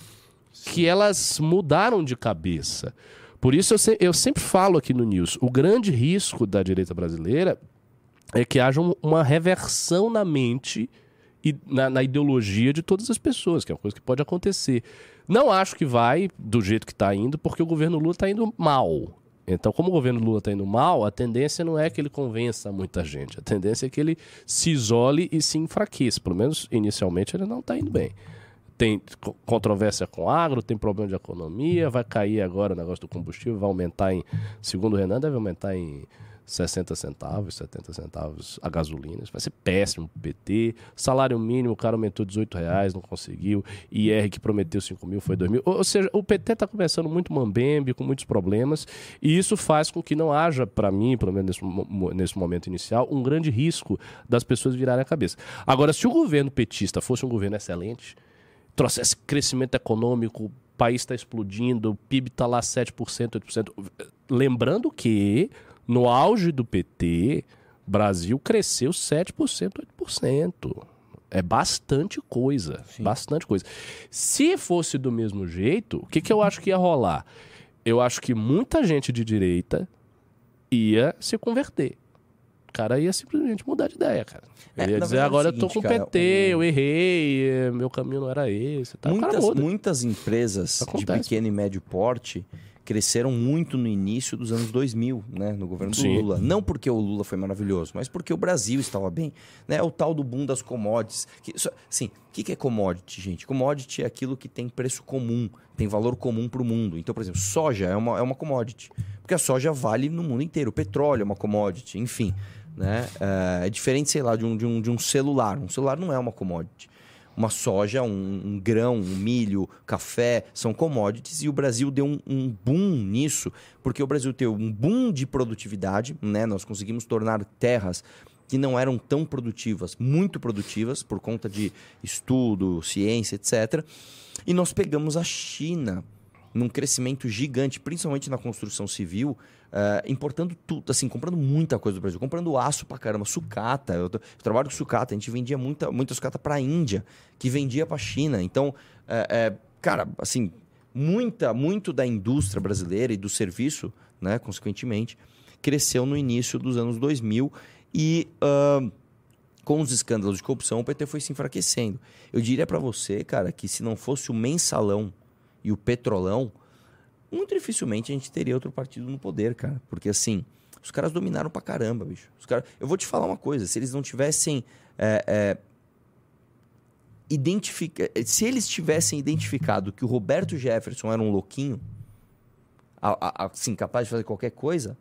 que elas mudaram de cabeça. Por isso eu, se- eu sempre falo aqui no News: o grande risco da direita brasileira é que haja um- uma reversão na mente e na, na ideologia de todas as pessoas, que é uma coisa que pode acontecer. Não acho que vai do jeito que está indo, porque o governo Lula está indo mal. Então, como o governo Lula está indo mal, a tendência não é que ele convença muita gente. A tendência é que ele se isole e se enfraqueça. Pelo menos inicialmente ele não está indo bem. Tem co- controvérsia com agro, tem problema de economia, vai cair agora o negócio do combustível, vai aumentar em, segundo o Renan, deve aumentar em 60 centavos, 70 centavos a gasolina. Isso vai ser péssimo pro PT. Salário mínimo, o cara aumentou 18 reais, não conseguiu. IR que prometeu 5 mil foi 2 mil. Ou, seja, o PT está começando muito mambembe, com muitos problemas, e isso faz com que não haja, para mim, pelo menos nesse, nesse momento inicial, um grande risco das pessoas virarem a cabeça. Agora, se o governo petista fosse um governo excelente, trouxesse crescimento econômico, o país está explodindo, o PIB está lá 7%, 8%. Lembrando que, no auge do PT, Brasil cresceu 7%, 8%. É bastante coisa. Bastante coisa. Se fosse do mesmo jeito, o que, que eu acho que ia rolar? Eu acho que muita gente de direita ia se converter. Cara ia simplesmente mudar de ideia, cara. É, Ele ia na dizer, verdade é agora eu tô seguinte, com cara, PT, eu errei, eh, meu caminho não era esse. Tá? Muitas, muitas empresas de pequeno e médio porte cresceram muito no início dos anos 2000, né, no governo do Sim. Lula. Não porque o Lula foi maravilhoso, mas porque o Brasil estava bem. Né? O tal do boom das commodities. Que, assim, o que, que é commodity, gente? Commodity é aquilo que tem preço comum, tem valor comum para o mundo. Então, por exemplo, soja é uma, é uma commodity. Porque a soja vale no mundo inteiro. O petróleo é uma commodity, enfim. Né? É, é diferente, sei lá, de um, de, um, de um celular. Um celular não é uma commodity uma soja, um, um grão, um milho, café, são commodities e o Brasil deu um, um boom nisso, porque o Brasil teve um boom de produtividade, né? Nós conseguimos tornar terras que não eram tão produtivas, muito produtivas, por conta de estudo, ciência, etc. E nós pegamos a China num crescimento gigante, principalmente na construção civil, eh, importando tudo, assim, comprando muita coisa do Brasil, comprando aço pra caramba, sucata. Eu, eu trabalho com sucata, a gente vendia muita, muita sucata pra Índia, que vendia pra China. Então, eh, eh, cara, assim, muita, muito da indústria brasileira e do serviço, né, consequentemente, cresceu no início dos anos 2000 e. ahn, com os escândalos de corrupção, o PT foi se enfraquecendo. Eu diria pra você, cara, que se não fosse o mensalão e o petrolão, muito dificilmente a gente teria outro partido no poder, cara. Porque assim, os caras dominaram pra caramba, bicho. Os caras... Eu vou te falar uma coisa: se eles não tivessem. é, é, identifica... Se eles tivessem identificado que o Roberto Jefferson era um louquinho, a- a- assim, capaz de fazer qualquer coisa,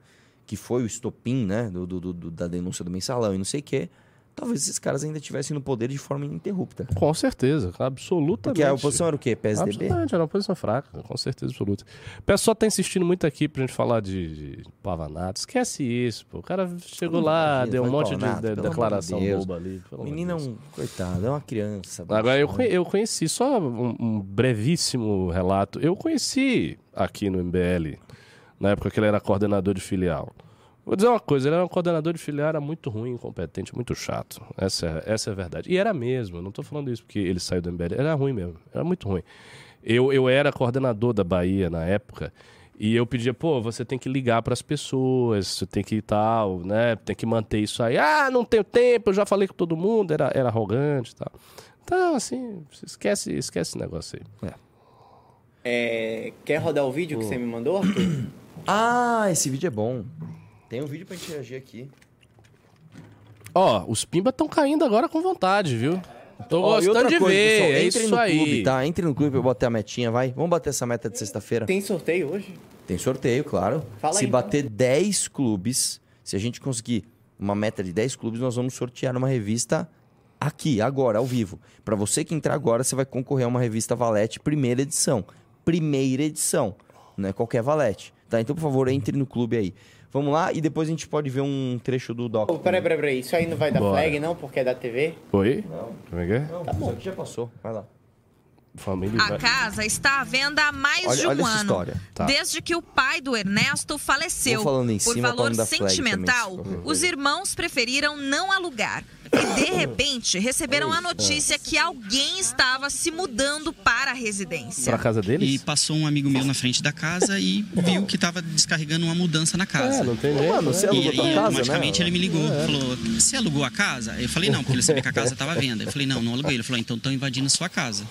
que foi o estopim, né, do, do- do- da denúncia do mensalão e não sei o quê, talvez esses caras ainda estivessem no poder de forma ininterrupta. Com certeza, absolutamente. Porque a oposição era o quê? PSDB? Absolutamente, era uma posição fraca, com certeza absoluta. O pessoal tá insistindo muito aqui pra gente falar de, de pavanato. Esquece isso, pô. O cara chegou lá, Imagina, deu um monte de, Pavanato, de- amor declaração de boba ali. de menino é um. Coitado, é uma criança. Agora, eu, eu conheci, só um, um brevíssimo relato. Eu conheci aqui no MBL, na época que ele era coordenador de filial. Vou dizer uma coisa, ele era um coordenador de filial, era muito ruim, incompetente, muito chato. Essa, é- essa é a verdade. E era mesmo, eu não tô falando isso porque ele saiu do MBL, era ruim mesmo, era muito ruim. Eu, eu era coordenador da Bahia na época e eu pedia, pô, você tem que ligar para as pessoas, você tem que ir tal, né? Tem que manter isso aí. Ah, não tenho tempo, eu já falei com todo mundo, era, era arrogante e tal. Então, assim, esquece, esquece esse negócio aí. É, quer rodar o vídeo que você me mandou? Ah, esse vídeo é bom. Tem um vídeo pra gente reagir aqui. Ó, os Pimba estão caindo agora com vontade, viu? Tô Ó, e gostando outra de coisa, ver, pessoal, é entrem isso no aí. clube, tá? Entre no clube pra eu bater a metinha, vai. Vamos bater essa meta de sexta-feira. Tem sorteio hoje? Tem sorteio, claro. Fala se aí, então. bater 10 clubes, se a gente conseguir uma meta de 10 clubes, nós vamos sortear uma revista aqui, agora, ao vivo. Pra você que entrar agora, você vai concorrer a uma revista Valete, primeira edição. Primeira edição. Não é qualquer Valete. Tá? Então, por favor, entre no clube aí. Vamos lá e depois a gente pode ver um trecho do Doc. Ô, peraí, peraí, peraí. Isso aí não vai dar Bora. flag, não? Porque é da TV? Oi? Como é que é? Não, isso aqui já passou. Vai lá. Família A vai- casa está à venda há mais Olha- de um olha essa ano. história. Tá. Desde que o pai do Ernesto faleceu. Vou falando em Por valor sentimental, também, os irmãos preferiram não alugar. E de repente receberam a notícia que alguém estava se mudando para a residência. Pra casa E deles? passou um amigo meu na frente da casa e viu que tava descarregando uma mudança na casa. É, não tem jeito. Mano, né? você E alugou aí, tua casa, automaticamente, né? ele me ligou, falou, você alugou a casa? Eu falei, não, porque ele sabia que a casa estava à venda. Eu falei, não, não aluguei. Ele falou, então estão invadindo a sua casa.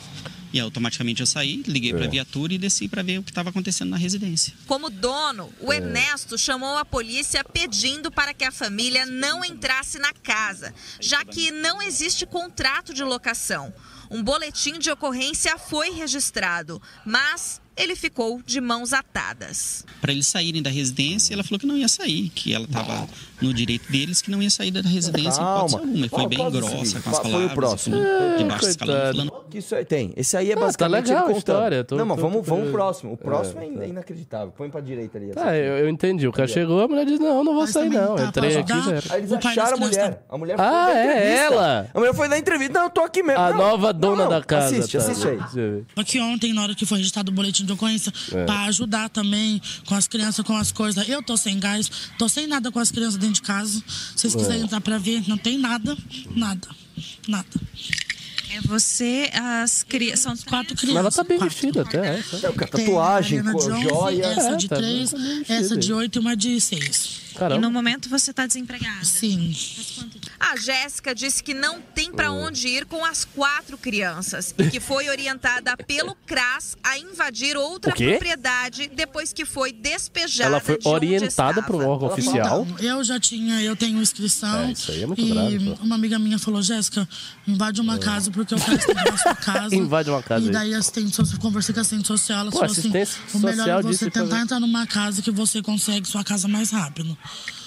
E automaticamente eu saí, liguei É. para a viatura e desci para ver o que estava acontecendo na residência. Como dono, o É. Ernesto chamou a polícia pedindo para que a família não entrasse na casa, já que não existe contrato de locação. Um boletim de ocorrência foi registrado, mas ele ficou de mãos atadas. Para eles saírem da residência, ela falou que não ia sair, que ela estava no direito deles, que não ia sair da residência em hipótese Calma. alguma. E foi bem grossa com as Foi o palavras. próximo. de baixo escalão, Que isso aí tem. Esse aí é tá basicamente legal ele história, tô- não, mas tô- vamos, tô vamos pro próximo. O próximo é, é inacreditável. Põe pra direita ali. Ah, aqui. eu, eu entendi. O cara chegou, a mulher disse, não, não vou Mas sair não. tá, Entrei aqui. Aí eles O acharam a mulher. crianças A mulher foi Ah, é entrevista. ela? A mulher foi da entrevista. Não, eu tô aqui mesmo. A Não, nova não, dona não. da casa. Assiste, tá. assiste aí. Aqui ontem, na hora que foi registrado o boletim de ocorrência, É. pra ajudar também com as crianças, com as coisas. Eu tô sem gás, tô sem nada com as crianças dentro de casa. Se vocês quiserem É. entrar pra ver, não tem nada, nada, nada. É você, as crianças. São Quatro crianças. Mas ela tá bem quatro. vestida até. é, tá. É, o cara, Tem tatuagem, 11, joia. Essa É, de tá três, essa de oito e uma de seis. Caramba. E no momento você está desempregada. Sim. A Jéssica disse que não tem para onde ir com as quatro crianças e que foi orientada pelo CRAS a invadir outra propriedade depois que foi despejada Ela foi de orientada por um órgão oficial. Então, eu já tinha, eu tenho inscrição. É, isso aí é muito e grave, pô. uma amiga minha falou, Jéssica, invade uma casa porque eu quero estar na sua casa. Invade uma casa E aí. daí a assistente social, conversei com a assistente social, ela Pô, falou assim, o melhor social é você tentar entrar numa casa que você consegue sua casa mais rápido.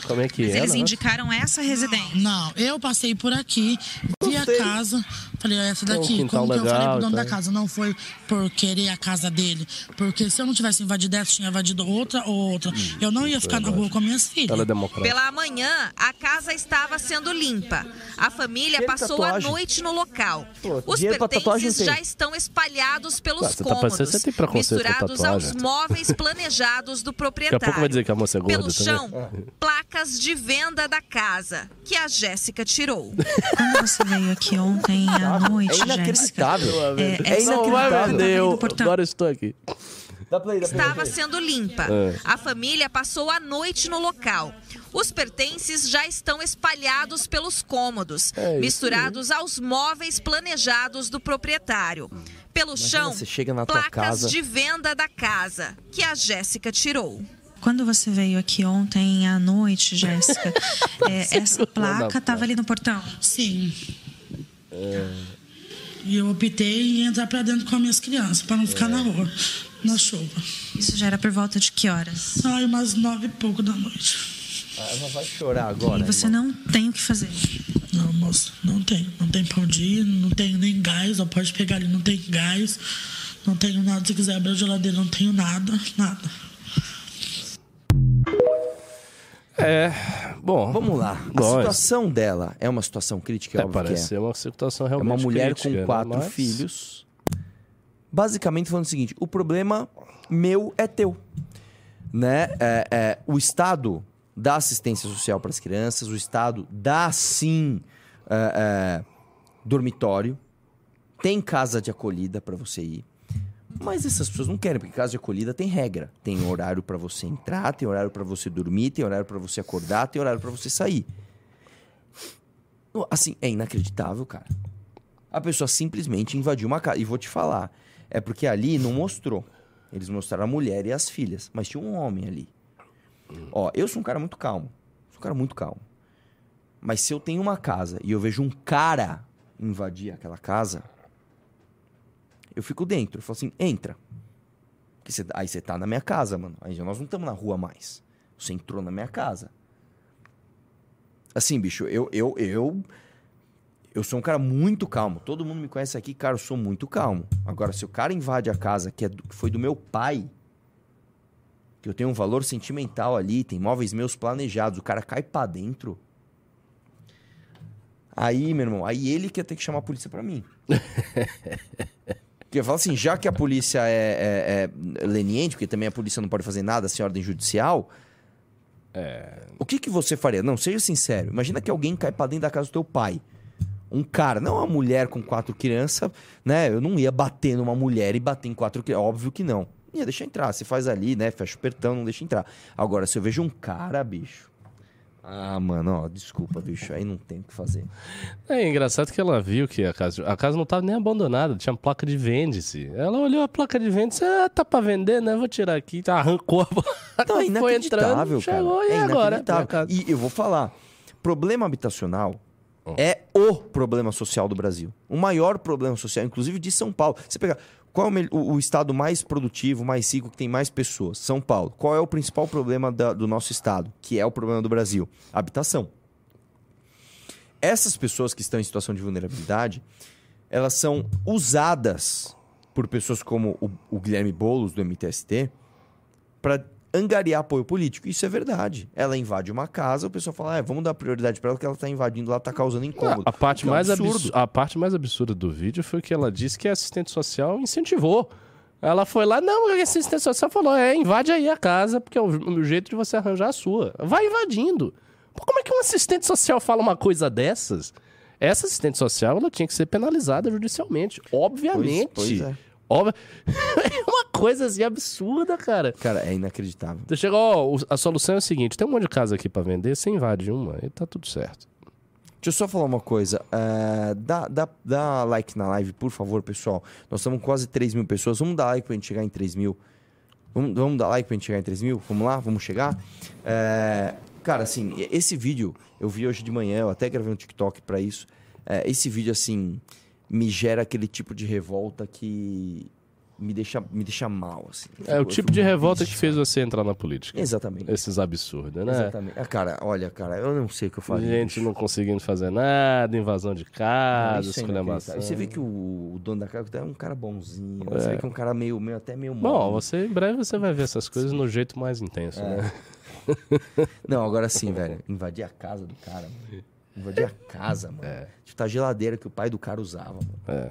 Como é que é? Eles né? indicaram essa residência. Não, eu passei por aqui, vi a casa, falei, essa Tem um daqui, quintal como que eu falei legal, pro dono tá? da casa, não foi por querer a casa dele, porque se eu não tivesse invadido essa, tinha invadido outra ou outra, eu não ia ficar na rua com minhas filhas. Ela é. Pela manhã, a casa estava sendo limpa. A família passou a noite no local. Pô, Os pertences já estão espalhados pelos Ah, você tá cômodos, com misturados tatuagem. aos móveis planejados do Daqui proprietário. a pouco vai dizer que a moça é gorda Pelo também. chão, placas de venda da casa, que a Jéssica tirou. Quando você veio aqui ontem à noite, É inacreditável. É, É essa- Não inacreditável. eu, agora eu estou aqui. Dá play, dá play. Estava sendo limpa. É. A família passou a noite no local. Os pertences já estão espalhados pelos cômodos, É misturados aos móveis planejados do proprietário. Pelo chão, você chega na tua placas casa- de venda da casa, que a Jéssica tirou. Quando você veio aqui ontem à noite, Jéssica, é, essa placa estava ali no portão. Sim. E eu optei em entrar pra dentro com as minhas crianças, pra não ficar na rua, na chuva. Isso já era por volta de que horas? Ai, umas nove e pouco da noite. Ah, Ela vai chorar agora. E você irmão. não tem o que fazer. Não, moça, não tem. Não tem pra onde ir, não tenho nem gás, ó, pode pegar ali, não tem gás. Não tenho nada, se quiser abrir a geladeira, não tenho nada, nada. É, bom. Vamos lá. A Nós. situação dela é uma situação crítica, É, óbvio que parece é. ser uma situação É realmente uma mulher crítica, com né? quatro Mas- filhos. Basicamente falando o seguinte: o problema meu é teu. Né? É, é, o Estado dá assistência social para as crianças, o Estado dá sim é, é, dormitório, tem casa de acolhida para você ir. Mas essas pessoas não querem, porque casa de acolhida tem regra. Tem horário para você entrar, tem horário para você dormir, tem horário para você acordar, tem horário para você sair. Assim, é inacreditável, cara. A pessoa simplesmente invadiu uma casa. E vou te falar, é porque ali não mostrou. Eles mostraram a mulher e as filhas, mas tinha um homem ali. Ó, eu sou um cara muito calmo. Sou um cara muito calmo. Mas se eu tenho uma casa e eu vejo um cara invadir aquela casa, eu fico dentro. Eu falo assim, entra. Cê- aí você tá na minha casa, mano. Aí nós não estamos na rua mais. Você entrou na minha casa. Assim, bicho, eu, eu, eu, eu sou um cara muito calmo. Todo mundo me conhece aqui, cara, eu sou muito calmo. Agora, se o cara invade a casa que, é do- que foi do meu pai, que eu tenho um valor sentimental ali, tem móveis meus planejados, o cara cai pra dentro. Aí, meu irmão, aí ele que ter que chamar a polícia pra mim. Porque eu falo assim, já que a polícia é, é- é leniente, porque também a polícia não pode fazer nada sem ordem judicial, o que, que você faria? Não, seja sincero. Imagina que alguém cai pra dentro da casa do teu pai. Um cara, não uma mulher com quatro crianças, né? Eu não ia bater numa mulher e bater em quatro crianças. Óbvio que não. Ia deixar entrar. Você faz ali, né? Fecha o pertão, não deixa entrar. Agora, se eu vejo um cara, bicho. Ah, mano, ó, desculpa, bicho. Aí não tem o que fazer. É engraçado que ela viu que a casa, a casa não estava nem abandonada, tinha placa de vende-se. Ela olhou a placa de vende-se, ah, tá pra vender, né? Vou tirar aqui. Arrancou a Não, é foi entrando, cara. chegou e é agora? E eu vou falar, problema habitacional é o problema social do Brasil. O maior problema social, inclusive de São Paulo. Você pega qual é o, o estado mais produtivo, mais rico, que tem mais pessoas? São Paulo. Qual é o principal problema da- do nosso estado? Que é o problema do Brasil? Habitação. Essas pessoas que estão em situação de vulnerabilidade, elas são usadas por pessoas como o, o Guilherme Boulos, do MTST, para angariar apoio político. Isso é verdade. Ela invade uma casa, o pessoal fala, ah, vamos dar prioridade para ela, porque ela tá invadindo lá, tá causando incômodo. A parte, Que é mais absurdo. absurda, a parte mais absurda do vídeo foi que ela disse que a assistente social incentivou. Ela foi lá, não, a assistente social falou, é, invade aí a casa, porque é o, o jeito de você arranjar a sua. Vai invadindo. Pô, como é que um assistente social fala uma coisa dessas? Essa assistente social, ela tinha que ser penalizada judicialmente, obviamente. Pois- pois é. Óbvio. é uma coisa assim absurda, cara. Cara, é inacreditável. Você chega, ó, a solução é o seguinte: tem um monte de casa aqui pra vender, você invade uma e tá tudo certo. Deixa eu só falar uma coisa. é, dá, dá, dá like na live, por favor, pessoal. Nós estamos quase 3 mil pessoas. Vamos dar like pra gente chegar em 3 mil. Vamos, vamos dar like pra gente chegar em 3 mil? Vamos lá? Vamos chegar? É, cara, assim, esse vídeo eu vi hoje de manhã, eu até gravei um TikTok pra isso. É, esse vídeo, assim, me gera aquele tipo de revolta que me deixa, me deixa mal, assim. Eu É o tipo fico de revolta triste, que fez você entrar na política. Exatamente. Esses absurdos, né? Exatamente. Ah, cara, olha, cara, eu não sei o que eu faria. Gente não conseguindo fazer nada, invasão de Ah, casa, esculhambação. E você vê que o, o dono da casa é um cara bonzinho. É. Você vê que é um cara meio, meio até meio Bom, mole. você em breve você vai ver essas coisas no jeito mais intenso, É. né? Não, agora sim, velho. Invadir a casa do cara, mano. Invadir a casa, mano. Tipo, tá a geladeira que o pai do cara usava, mano. É.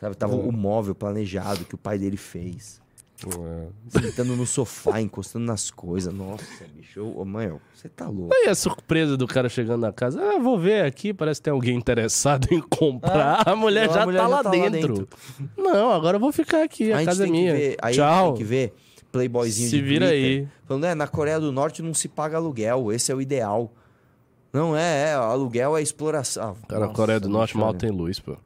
Sabe? Tava É. o móvel planejado que o pai dele fez. É. Sentando no sofá, encostando nas coisas. Nossa, bicho. Ô, mãe, você tá louco. Aí a surpresa do cara chegando na casa, ah, vou ver aqui, parece que tem alguém interessado em comprar. Ah, a mulher não, já a mulher tá, já lá, tá lá dentro. dentro. Não, agora eu vou ficar aqui, a, gente casa é minha. ver- aí a gente Tchau. tem que ver playboyzinho Se de vira Twitter, aí. Falando, é, na Coreia do Norte não se paga aluguel, esse é o ideal. Não é, é aluguel é exploração. Cara, a nossa, Coreia do Norte mal tem luz, pô.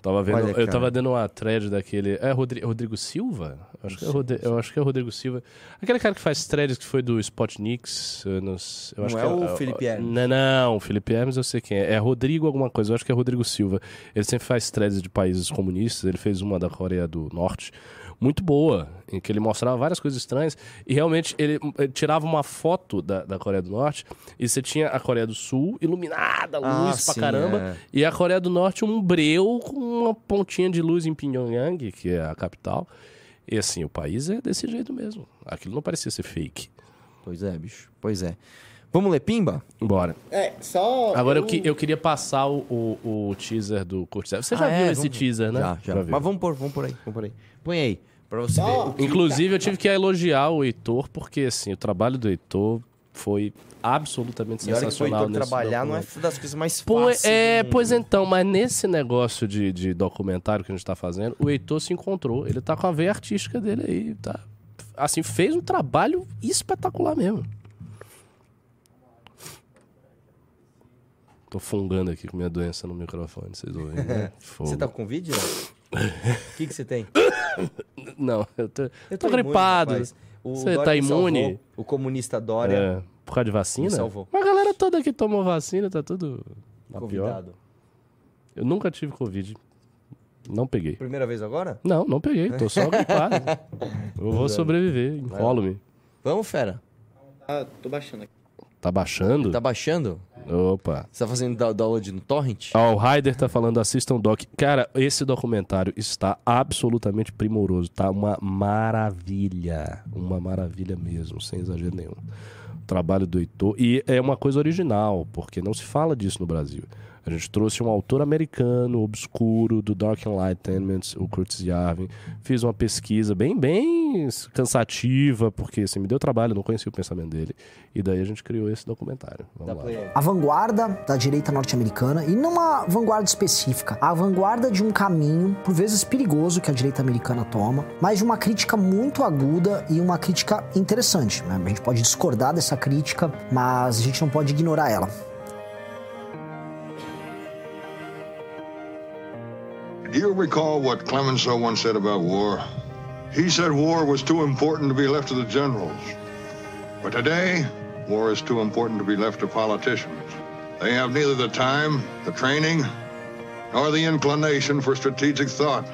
Tava vendo, Olha, eu tava dando uma thread daquele. É Rodri- Rodrigo Silva? Eu acho, que é Rodri- eu acho que é Rodrigo Silva. Aquele cara que faz threads que foi do Spotnix. Eu não, s- eu Não acho é que o Felipe Hermes? Não, não, o Felipe Hermes eu sei quem é. É Rodrigo alguma coisa, eu acho que é Rodrigo Silva. Ele sempre faz threads de países comunistas. Ele fez uma da Coreia do Norte. Muito boa, em que ele mostrava várias coisas estranhas e realmente ele, ele tirava uma foto da, da Coreia do Norte e você tinha a Coreia do Sul iluminada, luz Ah, pra sim, caramba, é. e a Coreia do Norte um breu com uma pontinha de luz em Pyongyang, que é a capital. E assim, o país é desse jeito mesmo. Aquilo não parecia ser fake. Pois é, bicho. Pois é. Vamos ler Pimba? Bora. É, só. Agora eu, que- eu queria passar o, o, o teaser do Cortez. Você já Ah, viu é, esse vamos- teaser, né? Já, já. viu. Mas vamos por, vamos por aí, vamos por aí. Põe aí, pra você ver. que- Inclusive, eu tive que elogiar o Heitor, porque assim, o trabalho do Heitor foi absolutamente E olha que sensacional. então nesse trabalhar não é das coisas mais fáceis. é, pois então, mas nesse negócio de, de documentário que a gente tá fazendo, o Heitor se encontrou. Ele tá com a veia artística dele aí, tá? Assim, fez um trabalho espetacular mesmo. Tô fungando aqui com minha doença no microfone, vocês ouvem, né? Fogo. Você tá com Covid? O que, que você tem? Não, eu tô, Eu tô imune, gripado. Você Dória tá imune? salvou. O comunista Dória, É, por causa de vacina? Salvou. Mas a galera toda que tomou vacina tá tudo na pior. convidado. Eu nunca tive Covid. Não peguei. Primeira vez agora? Não, não peguei. Tô só gripado. Eu vou sobreviver. Enrolo-me. Vamos, fera. Ah, tô baixando aqui. Tá baixando? Tá baixando? Opa. Você tá fazendo download no torrent? Ó, o Ryder tá falando, assistam o doc. Cara, esse documentário está absolutamente primoroso. Tá uma maravilha. Uma maravilha mesmo, sem exagero nenhum. O trabalho do Heitor. E é uma coisa original, porque não se fala disso no Brasil. A gente trouxe um autor americano, obscuro, do Dark Enlightenment, o Curtis Yarvin. Fiz uma pesquisa bem, bem cansativa, porque assim, me deu trabalho, não conhecia o pensamento dele. E daí a gente criou esse documentário. Vamos lá. A vanguarda da direita norte-americana, e não uma vanguarda específica, a vanguarda de um caminho, por vezes perigoso, que a direita americana toma, mas de uma crítica muito aguda e uma crítica interessante. né? A gente pode discordar dessa crítica, mas a gente não pode ignorar ela. You recall what Clemenceau once said about war? He said war was too important to be left to the generals. But today, war is too important to be left to politicians. They have neither the time, the training, nor the inclination for strategic thought.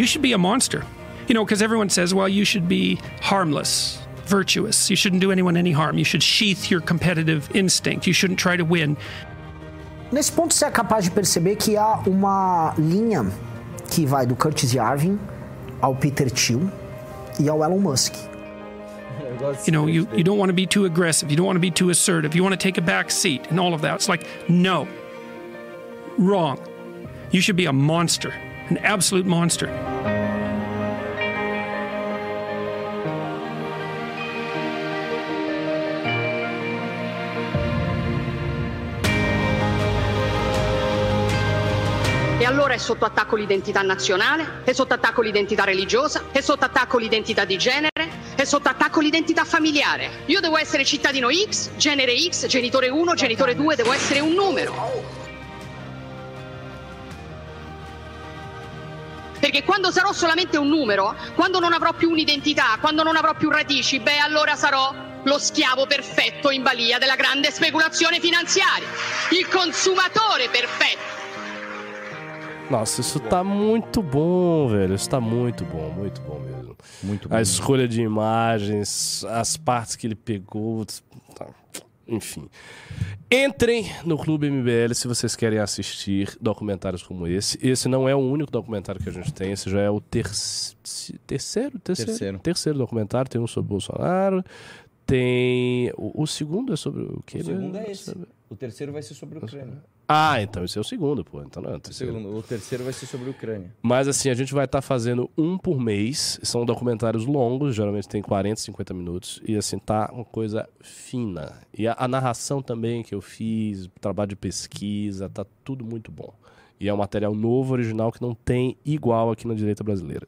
You should be a monster. You know, because everyone says, well, you should be harmless, virtuous. You shouldn't do anyone any harm. You should sheath your competitive instinct. You shouldn't try to win. Nesse ponto, você é capaz de perceber que há uma linha que vai do Curtis Yarvin ao Peter Thiel e ao Elon Musk. You know, you, you don't want to be too aggressive. You don't want to be too assertive. You want to take a back seat and all of that. It's like, no. Wrong. You should be a monster, an absolute monster. Allora è sotto attacco l'identità nazionale, è sotto attacco l'identità religiosa, è sotto attacco l'identità di genere, è sotto attacco l'identità familiare. Io devo essere cittadino X, genere X, genitore 1, genitore 2, devo essere un numero. Perché quando sarò solamente un numero, quando non avrò più un'identità, quando non avrò più radici, beh allora sarò lo schiavo perfetto in balia della grande speculazione finanziaria, il consumatore perfetto. Nossa, isso tá muito bom, velho. Isso tá muito bom, muito bom mesmo. Muito A escolha de imagens, as partes que ele pegou. tá, Enfim. Entrem no Clube MBL se vocês querem assistir documentários como esse. Esse não é o único documentário que a gente tem, esse já é o terci- terceiro, terceiro, Terceiro. terceiro documentário. Tem um sobre Bolsonaro, tem. O, o segundo é sobre o quê? O segundo é esse. O terceiro vai ser sobre a Ucrânia. Ah, então esse é o segundo, pô. Então não é o O, terceiro. segundo, o terceiro vai ser sobre a Ucrânia. Mas assim, a gente vai estar fazendo um por mês. São documentários longos, geralmente tem 40, 50 minutos. E assim, tá uma coisa fina. E a, a narração também que eu fiz, o trabalho de pesquisa, tá tudo muito bom. E é um material novo, original, que não tem igual aqui na direita brasileira.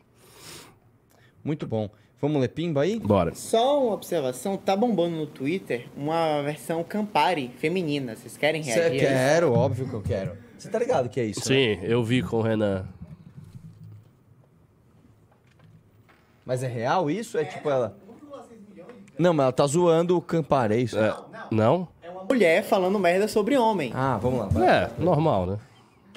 Muito bom. Vamos ler pimba aí? Bora. Só uma observação, tá bombando no Twitter uma versão Campari feminina. Vocês querem Cê reagir? isso? quero, óbvio que eu quero. Você tá ligado que é isso, né? Sim, eu vi com o Renan. Mas é real isso? É tipo ela... Não, mas ela tá zoando o Campari, é isso? Não? Uma mulher falando merda sobre homem. Ah, vamos lá. É, normal, né?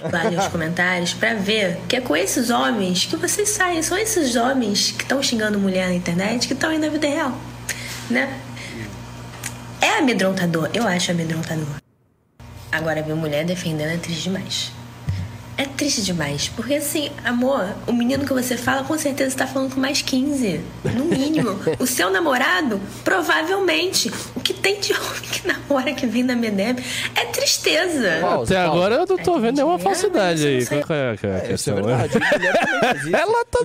Lá nos comentários pra ver que é com esses homens que vocês saem. São esses homens que estão xingando mulher na internet que estão aí na vida real, né? É amedrontador, eu acho amedrontador. Agora, ver mulher defendendo é triste demais. É triste demais, porque assim, amor, o menino que você fala com certeza tá falando com mais 15, no mínimo. o seu namorado, provavelmente. O que tem de homem que namora que vem da Medeb é tristeza. Até agora eu não tô vendo nenhuma falsidade aí. Qual que é a- isso é questão? verdade. Faz isso. Ela tá.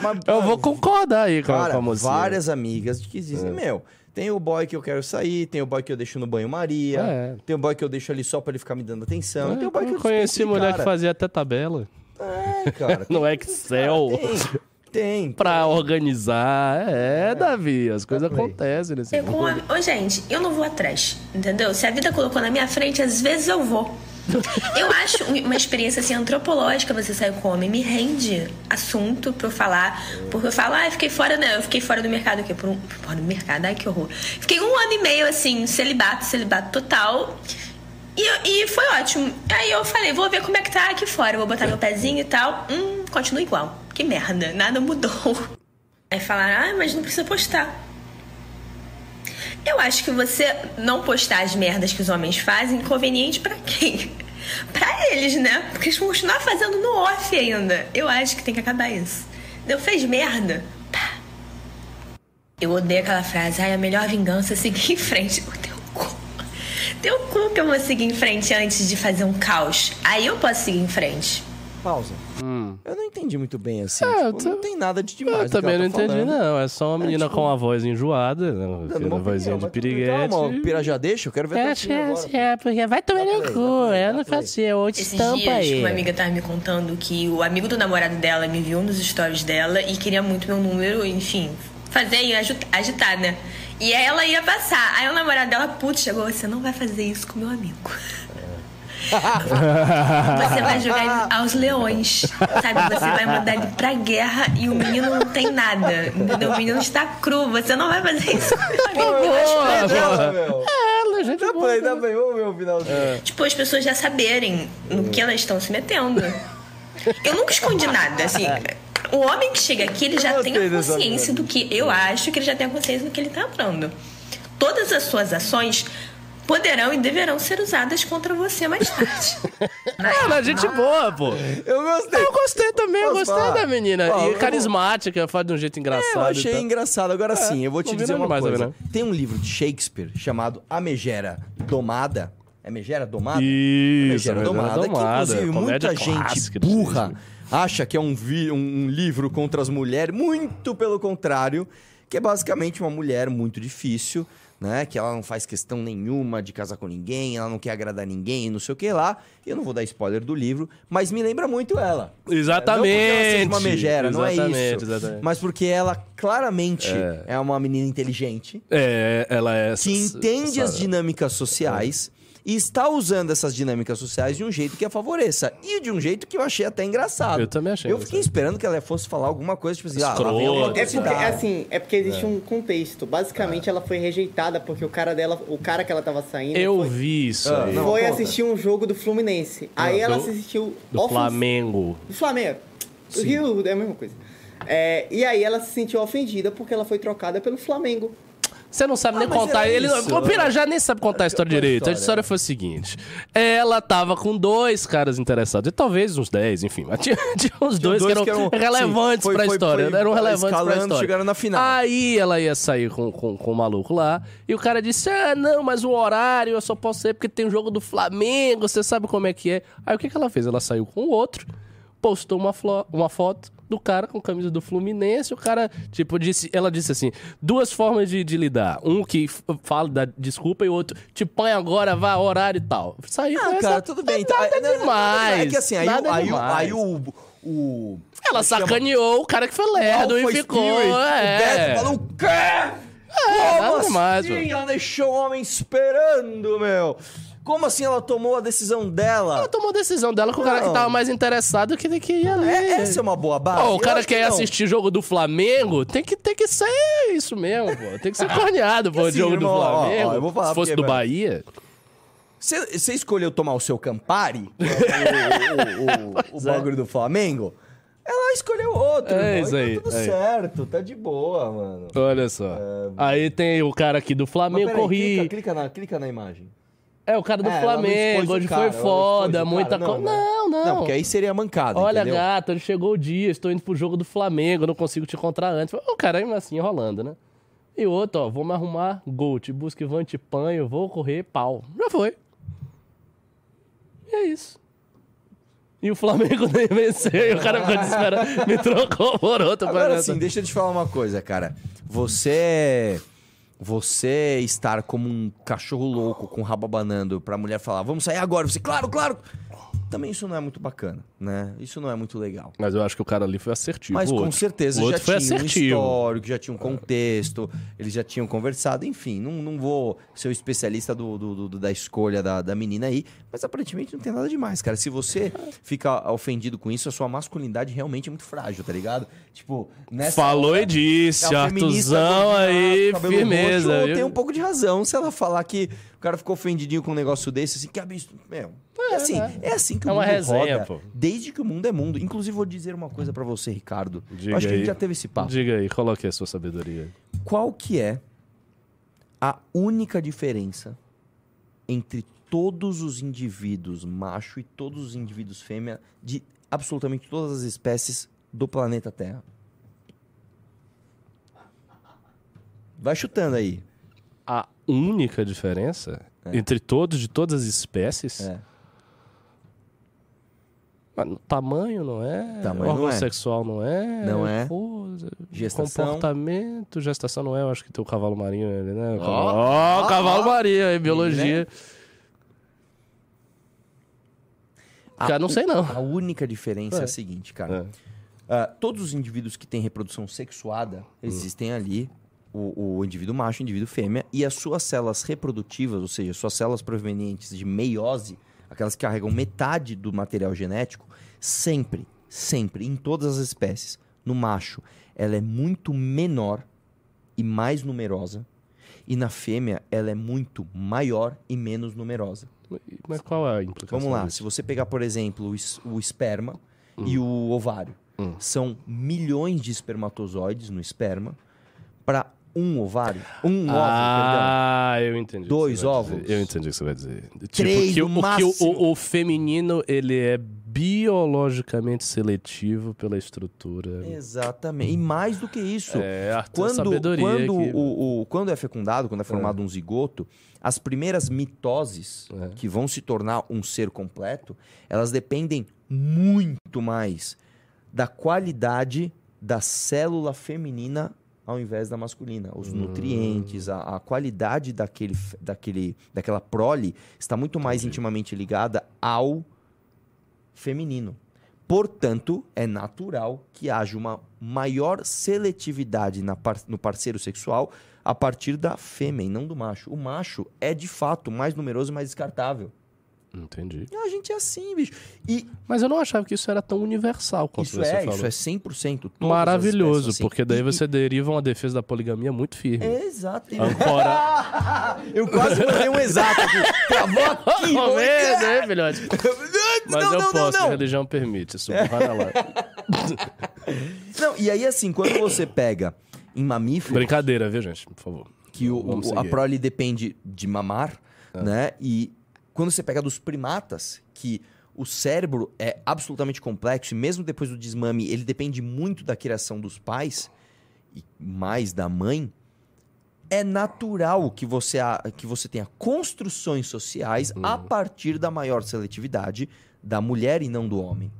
mas, Eu vou concordar aí com, a- Cara, com a mocinha. várias amigas que dizem, É. meu, Tem o boy que eu quero sair, tem o boy que eu deixo no banho-maria, É. tem o boy que eu deixo ali só pra ele ficar me dando atenção, tem o boy que eu conheci mulher cara. que fazia até tabela. É, cara. no Excel. Tem. Pra organizar. É, Davi, as coisas acontecem nesse Eu, mundo. Ô, gente, eu não vou atrás, entendeu? Se a vida colocou na minha frente, às vezes eu vou. Eu acho um- uma experiência assim antropológica você sair com homem, me rende assunto pra eu falar. Porque eu falo, ah, eu fiquei fora, né? Eu fiquei fora do mercado aqui, por um. Fora do mercado, ai que horror. Fiquei um ano e meio assim, celibato, celibato total. E, e foi ótimo. Aí eu falei, vou ver como é que tá aqui fora. Vou botar meu pezinho e tal. Hum, continua igual. Que merda, nada mudou. Aí falaram, ah, mas não precisa postar. Eu acho que você não postar as merdas que os homens fazem, inconveniente pra quem? Pra eles, né? Porque eles vão continuar fazendo no off ainda. Eu acho que tem que acabar isso. Deu, fez merda? Pá. Eu odeio aquela frase, ai, a melhor vingança é seguir em frente. O teu cu. Teu cu que eu vou seguir em frente antes de fazer um caos. Aí eu posso seguir em frente. Pausa. Hum. Eu não entendi muito bem assim. É, tipo, tô- Não tem nada de demais. Eu também não tá entendi, falando. não. É só uma menina tipo, com a voz enjoada, né? Dando uma Uma vozinha de piriguete. Calma, o Pira já deixa? Eu quero ver É, opinião agora. é, porque vai tomar no cu. Eu não faço, eu te Esses estampa dias, aí. uma amiga tava me contando que o amigo do namorado dela me viu nos stories dela e queria muito meu número, enfim, fazer e agitar, né? E aí ela ia passar. Aí o namorado dela, putz, chegou, você não vai fazer isso com meu amigo. Você vai jogar ele aos leões, sabe? Você vai mandar ele pra guerra e o menino não tem nada, entendeu? O menino está cru, você não vai fazer isso com meu amigo. Eu acho Dela, legal. meu. É, gente Dá play, dá play. Vamos ver o finalzinho. Tipo, as pessoas já saberem no que elas estão se metendo. Eu nunca escondi nada, assim. O homem que chega aqui, ele já tem a consciência do que. Eu acho que ele já tem a consciência do que ele tá entrando. Todas as suas ações poderão e deverão ser usadas contra você mais tarde. Ah, mas gente boa, pô. Eu gostei. Eu gostei também, eu gostei falar? da menina. Ó, e eu- carismática, faz de um jeito engraçado. É, eu achei engraçado. Agora É, sim, eu vou te dizer uma mais, coisa. né? Tem um livro de Shakespeare chamado A Megera Domada. É Megera Domada? Isso, Megera a Megera Domada. Que, Domada, inclusive, muita gente burra acha que é um, vi- um livro contra as mulheres. Muito pelo contrário. Que é basicamente uma mulher muito difícil, né? Que ela não faz questão nenhuma de casar com ninguém, ela não quer agradar ninguém, não sei o que lá. Eu não vou dar spoiler do livro, mas me lembra muito ela. Exatamente. Não porque ela seja uma megera, não é isso. exatamente. Mas porque ela claramente é, uma menina inteligente, É, ela é. que entende as essa- dinâmicas sociais e está usando essas dinâmicas sociais de um jeito que a favoreça. E de um jeito que eu achei até engraçado. Eu também achei Eu fiquei esperando que ela fosse falar alguma coisa, tipo assim, ah, alguma É porque, assim, é porque existe um contexto. Basicamente, ela foi rejeitada porque o cara dela, o cara que ela tava saindo. Eu foi, vi isso Ah, não, foi conta. assistir um jogo do Fluminense. Aí ela do- assistiu. Do ofens- Flamengo. Do Flamengo. O Rio é a mesma coisa. É, e aí ela se sentiu ofendida porque ela foi trocada pelo Flamengo. Você não sabe Ah, nem contar. era Ele, isso, o? Pirajá nem sabe contar a história Qual direito. A história? história foi o seguinte: ela tava com dois caras interessados, e talvez uns 10, enfim. Mas tinha, tinha uns dois, dois que eram, que eram- relevantes sim, foi- pra foi- história. foi eram relevantes pra história. chegaram na final. Aí ela ia sair com, com, com o maluco lá, e o cara disse: Ah, não, mas o horário eu só posso ir porque tem o jogo do Flamengo, você sabe como é que é. Aí o que, que ela fez? Ela saiu com o outro, postou uma, uma foto do cara com camisa do Fluminense. O cara, tipo, disse, ela disse assim: duas formas de, de lidar. Um que fala da desculpa e o outro te põe agora, vá, horário e tal. Saiu com Ah, essa- cara, tudo bem. Então, Nada é, não, não, demais. É que assim, aí, nada o- aí, o- aí o, o. Ela sacaneou o cara que foi lerdo e ficou. Spirit, O é. Beto falou, o quê? É, Como nada assim? demais. Ela deixou o homem esperando, meu. Como assim ela tomou a decisão dela? Ela tomou a decisão dela com o cara que Não. tava mais interessado que, que ia ali. É, essa é uma boa base. Pô, o cara que quer não. assistir jogo do Flamengo, tem que, tem que ser isso mesmo, pô. Tem que ser corneado, pô, Assim, jogo irmão, do ó, ó, Flamengo. eu vou falar Se fosse porque, do mano, Bahia. Você escolheu tomar o seu Campari, o, o- o- o- o bagulho do Flamengo? Ela escolheu outro, É irmão, isso e aí, Tá tudo aí. certo, tá de boa, mano. Olha só. Aí tem o cara aqui do É, Flamengo, corri. Clica, clica na, clica na imagem. É, o cara do É, Flamengo, o hoje cara, foi foda, muita coisa. não, né? Não, não. Não, porque aí seria mancada, Olha, entendeu? gata, chegou o dia, estou indo pro jogo do Flamengo, não consigo te encontrar antes. O cara ainda assim enrolando, né? E outro, ó, vou me arrumar, gol, te busco e te panho, vou correr, pau. Já foi. E é isso. E o Flamengo nem venceu, e o cara ficou desesperado, me trocou por outro. Agora pra- sim, deixa eu te falar uma coisa, cara. Você você estar como um cachorro louco com rabo abanando pra mulher falar, vamos sair agora, você, claro, claro. Também isso não é muito bacana, né? Isso não é muito legal. Mas eu acho que o cara ali foi assertivo. Mas o com outro. certeza já tinha um assertivo. histórico, já tinha um contexto, eles já tinham conversado, enfim, não, não vou ser o especialista do, do- do- da escolha da, da menina aí, mas aparentemente não tem nada demais, cara. Se você fica ofendido com isso, a sua masculinidade realmente é muito frágil, tá ligado? Tipo, nessa Falou hora, e disse, feminista Artuzão aí, firmeza. roxo, tem um pouco de razão se ela falar que o cara ficou ofendidinho com um negócio desse, assim, que absurdo. Meu, é, assim, é assim que É o uma mundo resenha, roda, pô. desde que o mundo é mundo. Inclusive, vou dizer uma coisa pra você, Ricardo. Diga acho que a aí. gente já teve esse papo. Diga aí, coloque a sua sabedoria. Qual que é a única diferença entre todos os indivíduos macho e todos os indivíduos fêmea de absolutamente todas as espécies do planeta Terra? Vai chutando aí. A única diferença entre todos, de todas as espécies? É. Mas tamanho não é? Tamanho órgão não é. sexual não é? Não é. Coisa, Gestação. Comportamento, gestação não é. Eu acho que tem o cavalo marinho, né? O Ó, cavalo, ó, Ó, cavalo ó. marinho, biologia. né? Cara, não sei não. A única diferença é, É. a seguinte, cara. Ah, todos os indivíduos que têm reprodução sexuada, existem ali o, o indivíduo macho, o indivíduo fêmea, e as suas células reprodutivas, ou seja, suas células provenientes de meiose, aquelas que carregam metade do material genético, sempre, sempre, em todas as espécies, no macho, ela é muito menor e mais numerosa, e na fêmea ela é muito maior e menos numerosa. Mas qual é a implicação Vamos lá, disso? se você pegar, por exemplo, o, es- o esperma e o ovário, são milhões de espermatozoides no esperma para um ovário, um Ah, eu entendi. Dois ovos. dizer. Eu entendi o que você vai dizer. Tipo, Três que, o- que o- o, o feminino, ele é biologicamente seletivo pela estrutura. Exatamente. E mais do que isso, É, Arthur, quando, sabedoria quando, o, o- quando é fecundado, quando é formado um zigoto, as primeiras mitoses É. que vão se tornar um ser completo, elas dependem muito mais da qualidade da célula feminina ao invés da masculina. Os Hum. nutrientes, a, a qualidade daquele, daquele, daquela prole está muito mais intimamente ligada ao feminino. Portanto, é natural que haja uma maior seletividade par- no parceiro sexual a partir da fêmea e não do macho. O macho é, de fato, mais numeroso e mais descartável. Entendi. E a gente é assim, bicho. E Mas eu não achava que isso era tão universal quanto isso você é, falou. isso é 100%. todas as Maravilhoso, assim. porque daí E- você deriva uma defesa da poligamia muito firme. Exato. Ancora- Eu quase mandei um exato aqui. Travou aqui. Vendo, hein, filhote? Mas Não, eu não, não, posso, não. a religião permite. Isso vai lá. Não, e aí assim, quando você pega em mamífero... Brincadeira, viu, gente? Por favor. que o, o- a prole depende de mamar, né? E quando você pega dos primatas, que o cérebro é absolutamente complexo, e mesmo depois do desmame, ele depende muito da criação dos pais, e mais da mãe, é natural que você, a- que você tenha construções sociais a partir da maior seletividade da mulher e não do homem.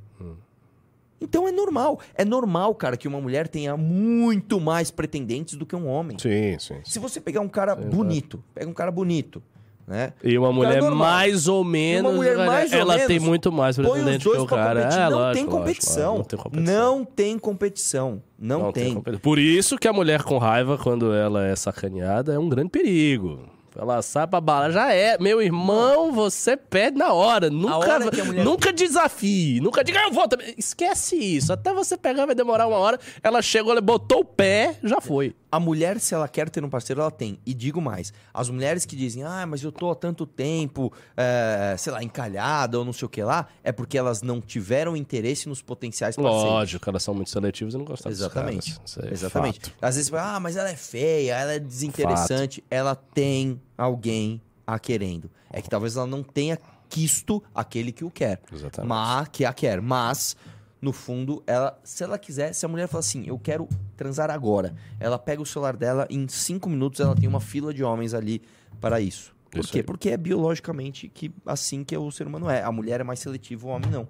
Então é normal. É normal, cara, que uma mulher tenha muito mais pretendentes do que um homem. Sim, sim. Se você pegar um cara bonito, pega um cara bonito, né? E uma Um cara mulher mais ou menos. uma mulher mais ou ela tem menos, muito mais pretendente que o cara. competir. É, não, lógico, tem lógico, competição. não tem competição. Não tem competição. Não, tem. competição. Por isso que a mulher com raiva, quando ela é sacaneada, é um grande perigo. Ela sai pra bala, já é. Meu irmão, você perde na hora. Nunca, hora nunca desafie. Nunca diga, eu vou também. Esquece isso. Até você pegar vai demorar uma hora. Ela chegou, ela botou o pé, já foi. A mulher, se ela quer ter um parceiro, ela tem. E digo mais: as mulheres que dizem, ah, mas eu tô há tanto tempo, é, sei lá, encalhada ou não sei o que lá, é porque elas não tiveram interesse nos potenciais parceiros. Lógico, elas são muito seletivas e não gostam Exatamente. é Exatamente. fato. Às vezes, ah, mas ela é feia, ela é desinteressante. Ela tem alguém a querendo. É que talvez ela não tenha quisto aquele que o quer. Exatamente. Mas, que a quer. Mas, no fundo, ela, se ela quiser, se a mulher fala assim, eu quero transar agora, ela pega o celular dela, em cinco minutos ela tem uma fila de homens ali para isso. Por Isso quê? aí. Porque é biologicamente que assim que o ser humano é. A mulher é mais seletiva, o homem não.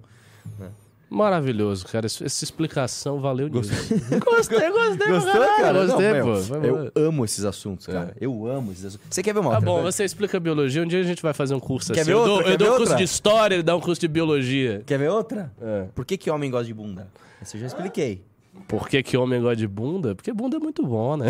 né? Maravilhoso, cara. Essa explicação valeu nisso. Gostei, gostei. Gostou, cara? Gostei, Não, pô. meu, eu amo esses assuntos, cara. Eu amo esses assuntos. Você quer ver uma Tá outra bom, você explica biologia. Um dia a gente vai fazer um curso Quer assim. ver eu outra? dou, Quer eu dou ver um curso outra? de história, ele dá um curso de biologia. Quer ver outra? É. Por que, que homem gosta de bunda? Essa eu já expliquei. Por que, que homem gosta de bunda? Porque bunda é muito bom, né?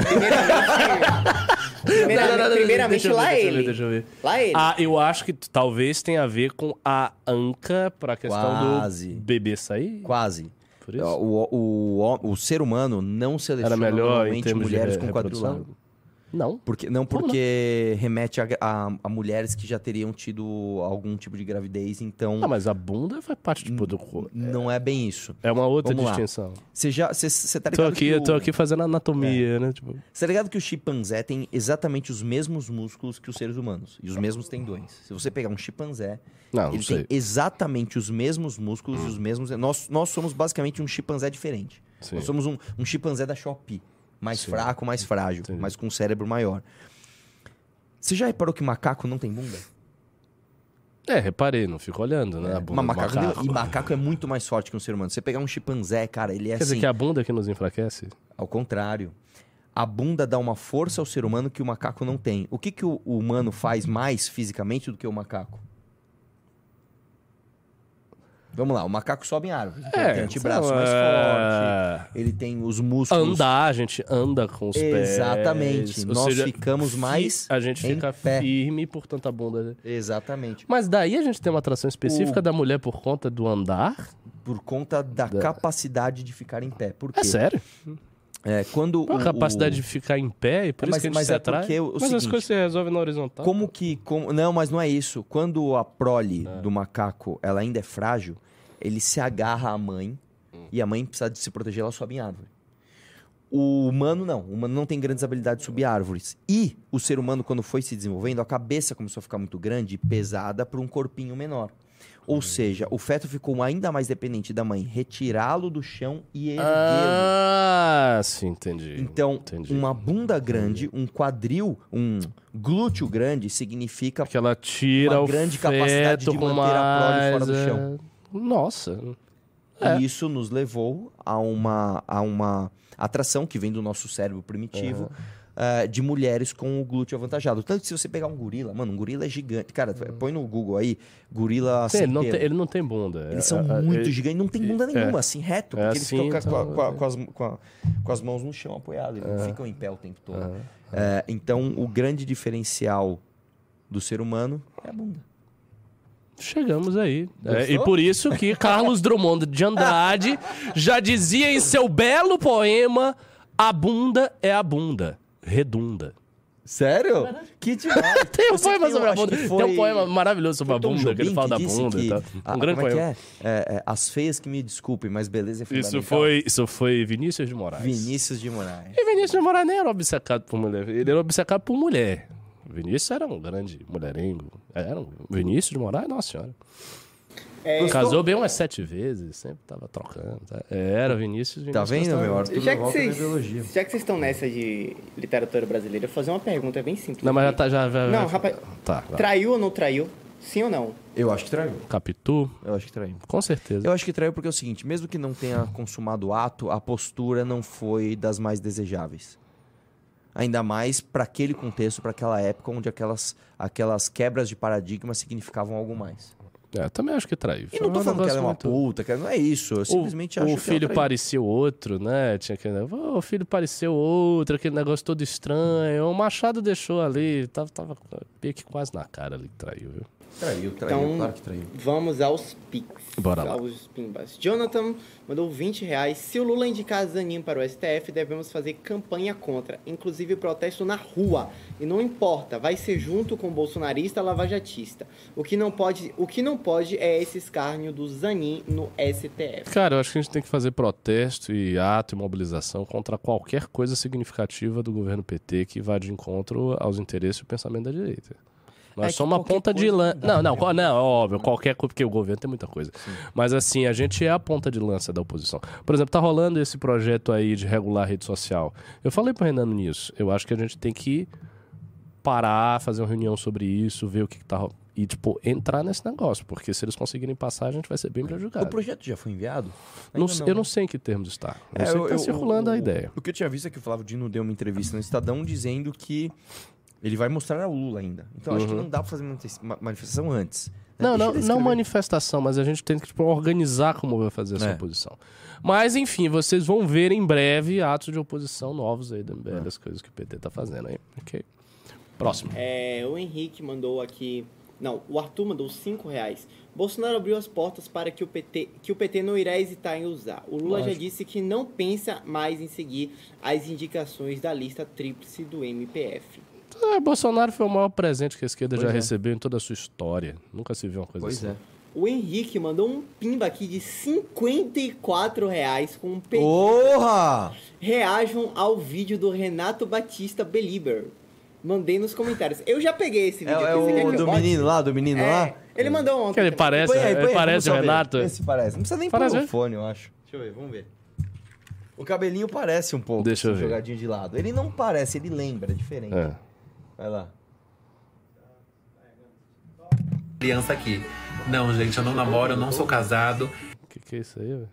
Primeiramente, Não, não, não, primeiramente deixa eu ver, lá deixa eu ele. ver, deixa eu ver. Lá ele. Ah, eu acho que talvez tenha a ver com a anca pra questão Quase. do bebê sair. Quase. Por isso? O, o, o, o ser humano não seleciona Era melhor em normalmente termos de mulheres re- com quadrilátero. Não. Porque, não, porque remete a, a- a mulheres que já teriam tido algum tipo de gravidez, então Ah, mas a bunda faz parte tipo, do corpo. não é bem isso. É uma outra Vamos distinção. Você já, você, tá Tô ligado aqui, que eu o- tô aqui fazendo anatomia, né? Tipo, Você tá ligado que o chimpanzé tem exatamente os mesmos músculos que os seres humanos e os mesmos tendões. Se você pegar um chimpanzé, Não, não ele sei. tem exatamente os mesmos músculos e os mesmos. Nós, nós somos basicamente um chimpanzé diferente. Sim. Nós somos um, um chimpanzé da Shopee. Mais Sim. fraco, mais frágil, mas com um cérebro maior. Você já reparou que macaco não tem bunda? É, reparei, não fico olhando, né? A bunda Mas macaco, macaco. E macaco é muito mais forte que um ser humano. Você pegar um chimpanzé, cara, ele é Quer dizer assim. que é a bunda que nos enfraquece? Ao contrário. A bunda dá uma força ao ser humano que o macaco não tem. O que, que o humano faz mais fisicamente do que o macaco? Vamos lá, o macaco sobe em árvore. É, ele tem antebraço mais é. forte. Ele tem os músculos. Andar, a gente anda com os pés. Exatamente. Nós seja, ficamos fi- mais A gente fica pé. firme, portanto a bunda. Exatamente. Mas daí a gente tem uma atração específica O- da mulher por conta do andar? Por conta da capacidade de ficar em pé. Por quê? É sério? É, quando Pô, a o- capacidade o- de ficar em pé e por É, isso mas- que a gente mas se é atrai. porque o- mas as seguinte, coisas se resolvem na horizontal. Como que. Como, não, mas não é isso. Quando a prole É. do macaco ela ainda é frágil, ele se agarra à mãe Hum. e a mãe precisa de se proteger, ela sobe em árvore. O humano não. O humano não tem grandes habilidades de subir árvores. E o ser humano, quando foi se desenvolvendo, a cabeça começou a ficar muito grande e pesada para um corpinho menor. Ou seja, o feto ficou ainda mais dependente da mãe retirá-lo do chão e erguê-lo. Ah, sim, entendi. Então, uma bunda grande, um quadril, um glúteo grande significa que ela tira uma o grande capacidade de manter a prole fora do chão. é, Nossa. É. E isso nos levou a uma, a uma atração que vem do nosso cérebro primitivo eh, de mulheres com o glúteo avantajado. Tanto que se você pegar um gorila, mano, um gorila é gigante. Cara, põe no Google aí, gorila Sim, ele, não tem, ele não tem bunda. Eles são É, é, muito ele- gigantes, não tem bunda é. nenhuma, assim, reto. É Porque eles ficam com, é. as, mãos no chão apoiadas, eles não É. ficam em pé o tempo todo. É, então, o grande diferencial do ser humano é a bunda. Chegamos aí. É, e por isso que Carlos Drummond de Andrade já dizia em seu belo poema: A bunda é a bunda, redunda. Sério? Que demais. Tem um poema sobre a bunda. que Tem foi- um poema maravilhoso sobre a bunda, que ele Jobim fala da bunda que- e tal. Ah, Um grande como é que poema. é? É, é, As feias que me desculpem, mas beleza é fundamental. Isso foi, isso foi Vinícius de Moraes. Vinícius de Moraes. E Vinícius de Moraes nem era obcecado por mulher. Ele era obcecado por mulher. Vinícius era um grande mulherengo. Era um Vinícius de Moraes, nossa senhora. É, Casou bem umas sete vezes, sempre tava trocando. tá? Era Vinícius. Tá Vinícius vendo, gostava. meu? Arthur Já que, já que vocês estão nessa de literatura brasileira, eu vou fazer uma pergunta bem simples. Não, mas já tá. Já, já, Não, rapaz. Tá. Traiu ou não traiu? Sim ou não? Eu acho que traiu. Capitu? Eu acho que traiu. Com certeza. Eu acho que traiu porque é o seguinte, mesmo que não tenha consumado o ato, a postura não foi das mais desejáveis. Ainda mais para aquele contexto, para aquela época onde aquelas, aquelas quebras de paradigma significavam algo mais. É, também acho que traiu. E não tô falando que ela é uma negócio muito- puta, que não é isso. Eu simplesmente o, acho o que filho ela traiu. parecia outro, né? Tinha aquele, "Oh, o filho pareceu outro, aquele negócio todo estranho. O Machado deixou ali, tava, tava meio que quase na cara ali que traiu, viu? Traiu, traiu, Então, claro que traiu. vamos aos pics. Bora lá. Aos pimbas. Jonathan mandou 20 reais. Se o Lula indicar Zanin para o STF, devemos fazer campanha contra, inclusive protesto na rua. E não importa, vai ser junto com o bolsonarista lavajatista. O que não pode, o que não pode é esse escárnio do Zanin no STF. Cara, eu acho que a gente tem que fazer protesto e ato e mobilização contra qualquer coisa significativa do governo PT que vá de encontro aos interesses e o pensamento da direita. Nós É que somos uma ponta de lança. não Não, não, não, óbvio, qualquer coisa, porque o governo tem muita coisa. Mas assim, a gente é a ponta de lança da oposição. Por exemplo, tá rolando esse projeto aí de regular a rede social. Eu falei pro Renan nisso. Eu acho que a gente tem que parar, fazer uma reunião sobre isso, ver o que, que tá e, tipo, entrar nesse negócio. Porque se eles conseguirem passar, a gente vai ser bem prejudicado. O projeto já foi enviado? Não sei- eu não sei em que termos está. Eu É, sei que eu- tá eu- circulando a o- ideia. O que eu tinha visto é que o Flávio Dino deu uma entrevista no Estadão dizendo que ele vai mostrar ao Lula ainda. Então acho que Uhum. não dá pra fazer manifes- ma- manifestação antes. né? Não, Deixa não, não manifestação, mas a gente tem que tipo, organizar como vai fazer essa É. oposição. Mas, enfim, vocês vão ver em breve atos de oposição novos aí do É. MBL, as coisas que o PT tá fazendo aí. Ok. Próximo. É, o Henrique mandou aqui. Não, o Arthur mandou 5 reais. Bolsonaro abriu as portas para que o PT, que o PT não irá hesitar em usar. O Lula já Lógico. disse que não pensa mais em seguir as indicações da lista tríplice do MPF. É, Bolsonaro foi o maior presente que a esquerda Pois já é. recebeu em toda a sua história. Nunca se viu uma coisa Pois assim. é. O Henrique mandou um pimba aqui de 54 reais com um pedido. Porra! Reajam ao vídeo do Renato Batista Belieber. Mandei nos comentários. Eu já peguei esse É, vídeo é quer o do bote? menino lá, do menino É, lá? Ele mandou ontem. Que ele parece, Põe aí, põe aí, parece o. Renato. Esse parece. Não precisa nem pôr Parece, o né? fone, eu acho. Deixa eu ver, vamos ver. O cabelinho parece um pouco, Deixa eu ver. jogadinho de lado. Ele não parece, ele lembra, é diferente. É. Vai lá. aliança aqui. Não, gente, eu não namoro, eu não sou casado. O que, que é isso aí, velho?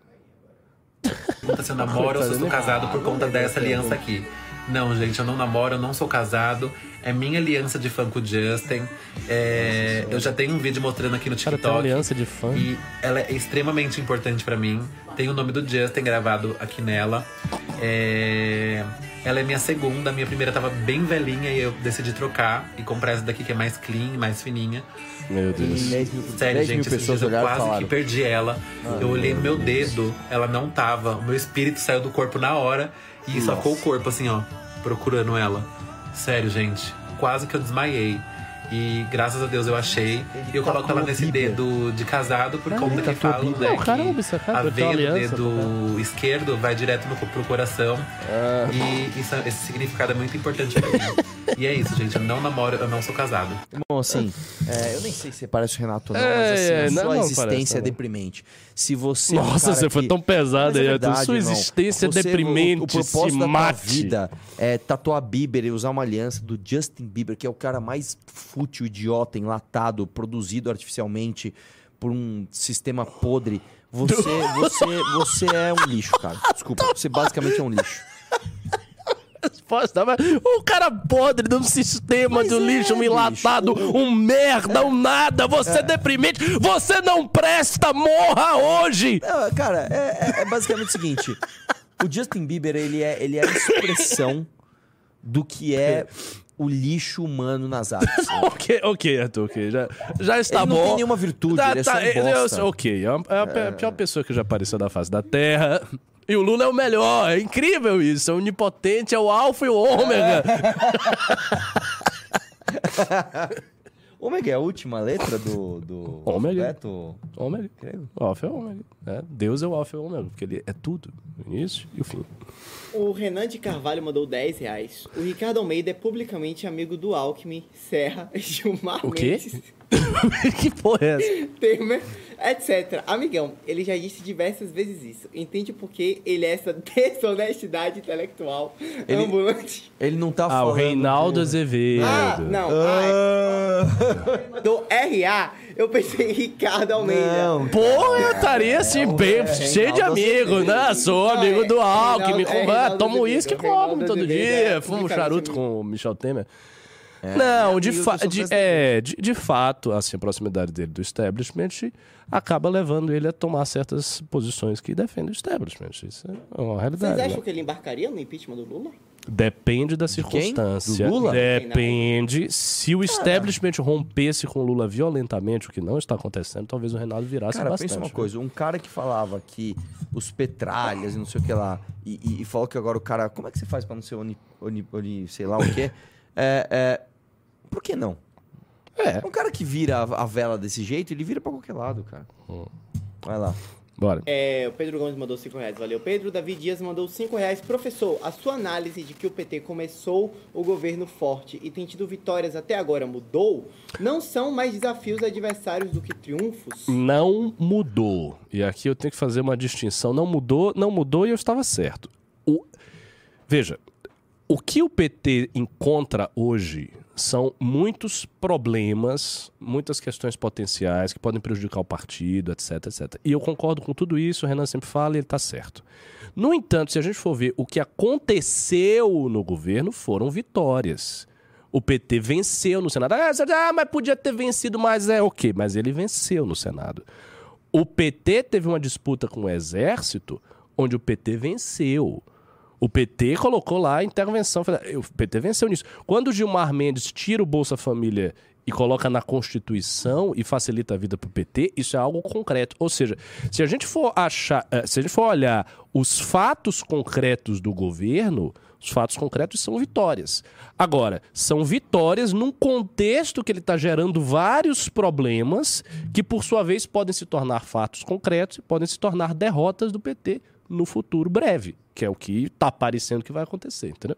Pergunta se eu namoro ou se eu sou casado por conta dessa aliança aqui. Não, gente, eu não namoro, eu não sou casado. É minha aliança de fã com o Justin. É, eu já tenho um vídeo mostrando aqui no Cara, TikTok. tem uma aliança de fã. E ela é extremamente importante pra mim. Tem o nome do Justin gravado aqui nela. É, Ela é minha segunda, a minha primeira tava bem velhinha e eu decidi trocar e comprar essa daqui que é mais clean, mais fininha. Meu Deus. Sério, 10 gente, esses dias eu e quase falaram. que perdi ela. Ah, eu olhei no meu meu dedo, ela não tava. O meu espírito saiu do corpo na hora e Nossa. ficou o corpo assim, ó, procurando ela. Sério, gente, quase que eu desmaiei. E graças a Deus eu achei. E eu coloco ela nesse dedo de casado por Ah, conta que falam Bieber. né, Não, cara, que é a uma veia do dedo esquerdo vai direto no, pro coração. Ah. E isso, esse significado é muito importante pra mim. E é isso, gente. Eu não namoro, eu não sou casado. Bom, assim, é, eu nem sei se você parece o Renato ou não, É, mas assim, é, a não, sua não existência parece, é deprimente. Se você. é um Nossa, cara você foi que- tão pesado é aí, verdade, Sua irmão. existência é deprimente, O, o propósito se da tua mate. vida é tatuar Bieber e usar uma aliança do Justin Bieber, que é o cara mais fútil, idiota, enlatado, produzido artificialmente por um sistema podre. Você, você, você é um lixo, cara. Desculpa, você basicamente é um lixo. Resposta, mas o cara podre de um sistema de um lixo, um enlatado, um merda, um nada, você é deprimente, você não presta, morra hoje! Não, cara, é, é- é basicamente o seguinte: o Justin Bieber, ele é, ele é a expressão do que é o lixo humano nas artes. ok, ok, Arthur, ok. Já, já está Ele não bom. tem nenhuma virtude, Tá, ele é só um tá, eu- bosta. ok, é a, é a pe- pior pessoa que já apareceu da face da Terra. E o Lula é o melhor, é incrível isso. É onipotente, é o alfa e o ômega. Ômega é a última letra do, do Ômega. alfabeto? Ômega. Creio. O alfa é o ômega. É, Deus é o alfa e o ômega, porque ele é tudo. O início e o fim. O Renan de Carvalho mandou 10 reais. O Ricardo Almeida é publicamente amigo do Alckmin, Serra, Gilmar O quê? Mendes, que porra é essa? Temer, etc. Amigão, ele já disse diversas vezes isso. Entende por que ele é essa desonestidade intelectual Ele- ambulante? Ele não tá Ah, falando. o Reinaldo Azevedo. Ah, não. Ah, do RA, eu pensei em Ricardo Almeida. Não, Porra, eu estaria assim, bem é, cheio de amigos, né? Sou Não, amigo é, do Alckmin, Reinaldo- com- é, ah, tomo uísque, Reinaldo como todo Azevedo, dia, é, fumo charuto amigo. com o Michel Temer. É, Não, de, fa de, é, de, de fato, assim, a proximidade dele do establishment acaba levando ele a tomar certas posições que defendem o establishment. Isso é uma realidade. Vocês acham né? que ele embarcaria no impeachment do Lula? Depende da circunstância. Do Lula? Depende. Se o establishment rompesse com o Lula violentamente, o que não está acontecendo, talvez o Reinaldo virasse Cara, bastante. pensa uma né? coisa, um cara que falava que os petralhas e não sei o que lá, e, e- e falou que agora o cara. Como é que você faz pra não ser oni, oni, oni- sei lá o quê? É, é, por que não? É. Um cara que vira a, vela desse jeito, ele vira pra qualquer lado, cara. Vai lá. Bora. É, o Pedro Gomes mandou 5 reais, valeu. Pedro Davi Dias mandou 5 reais. Professor, a sua análise de que o PT começou o governo forte e tem tido vitórias até agora mudou? Não são mais desafios adversários do que triunfos? Não mudou. E aqui eu tenho que fazer uma distinção. Não mudou, não mudou e eu estava certo. O- Veja, O que o PT encontra hoje são muitos problemas, muitas questões potenciais que podem prejudicar o partido, etc, etc. E eu concordo com tudo isso, o Renan sempre fala e ele está certo. No entanto, se a gente for ver o que aconteceu no governo, foram vitórias. O PT venceu no Senado. Ah, ah, mas podia ter vencido mais. É ok, mas ele venceu no Senado. O PT teve uma disputa com o Exército, onde o PT venceu. O PT colocou lá a intervenção. O PT venceu nisso. Quando o Gilmar Mendes tira o Bolsa Família e coloca na Constituição e facilita a vida para o PT, isso é algo concreto. Ou seja, se a gente for achar, eh, se a gente for olhar os fatos concretos do governo, os fatos concretos são vitórias. Agora, são vitórias num contexto que ele está gerando vários problemas que, por sua vez, podem se tornar fatos concretos e podem se tornar derrotas do PT no futuro breve, que é o que está parecendo que vai acontecer, entendeu?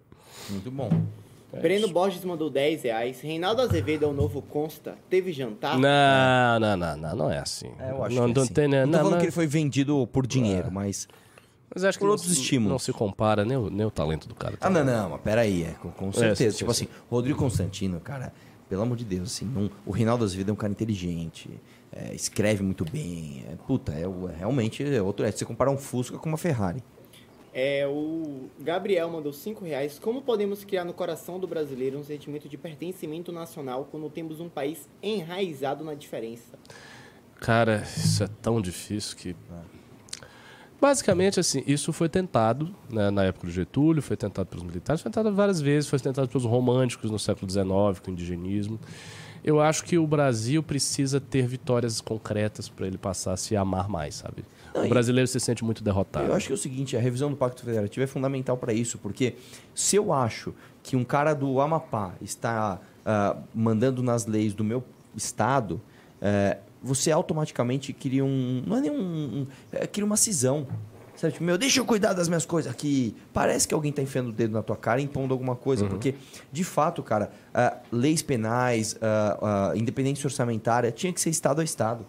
Muito bom. Breno Borges mandou 10 reais. Reinaldo Azevedo é o novo Consta. Teve jantar? Não, não, não, não, não é assim. É, eu acho não, que é não assim. tem, né? Não tô Não, falando mas- que ele foi vendido por dinheiro, mas... Mas acho que por não, outros se- estímulos. não se compara nem o, nem o talento do cara. Ah, não, não, mas peraí, é, com, com É, certeza. sim, tipo sim, assim, Rodrigo Constantino, cara, pelo amor de Deus, assim, não- o Reinaldo Azevedo é um cara inteligente, é, escreve muito bem, é, puta, é, é realmente é outro. É, você comparar um Fusca com uma Ferrari. É, o Gabriel mandou 5 reais. Como podemos criar no coração do brasileiro um sentimento de pertencimento nacional quando temos um país enraizado na diferença? Cara, isso é tão difícil que. Basicamente, assim, isso foi tentado né, na época do Getúlio, foi tentado pelos militares, foi tentado várias vezes, foi tentado pelos românticos no século XIX, com o indigenismo. Eu acho que o Brasil precisa ter vitórias concretas para ele passar a se amar mais, sabe? Não, o brasileiro se sente muito derrotado. Eu acho que é o seguinte, a revisão do Pacto Federativo é fundamental para isso, porque se eu acho que um cara do Amapá está ah, mandando nas leis do meu estado, eh, você automaticamente cria um. Não é nem um. um é, cria uma cisão. Sabe? Tipo, meu, deixa eu cuidar das minhas coisas aqui. Parece que alguém está enfiando o dedo na tua cara e impondo alguma coisa. Uhum. Porque, de fato, cara, ah, leis penais, ah, independência orçamentária, tinha que ser Estado a Estado.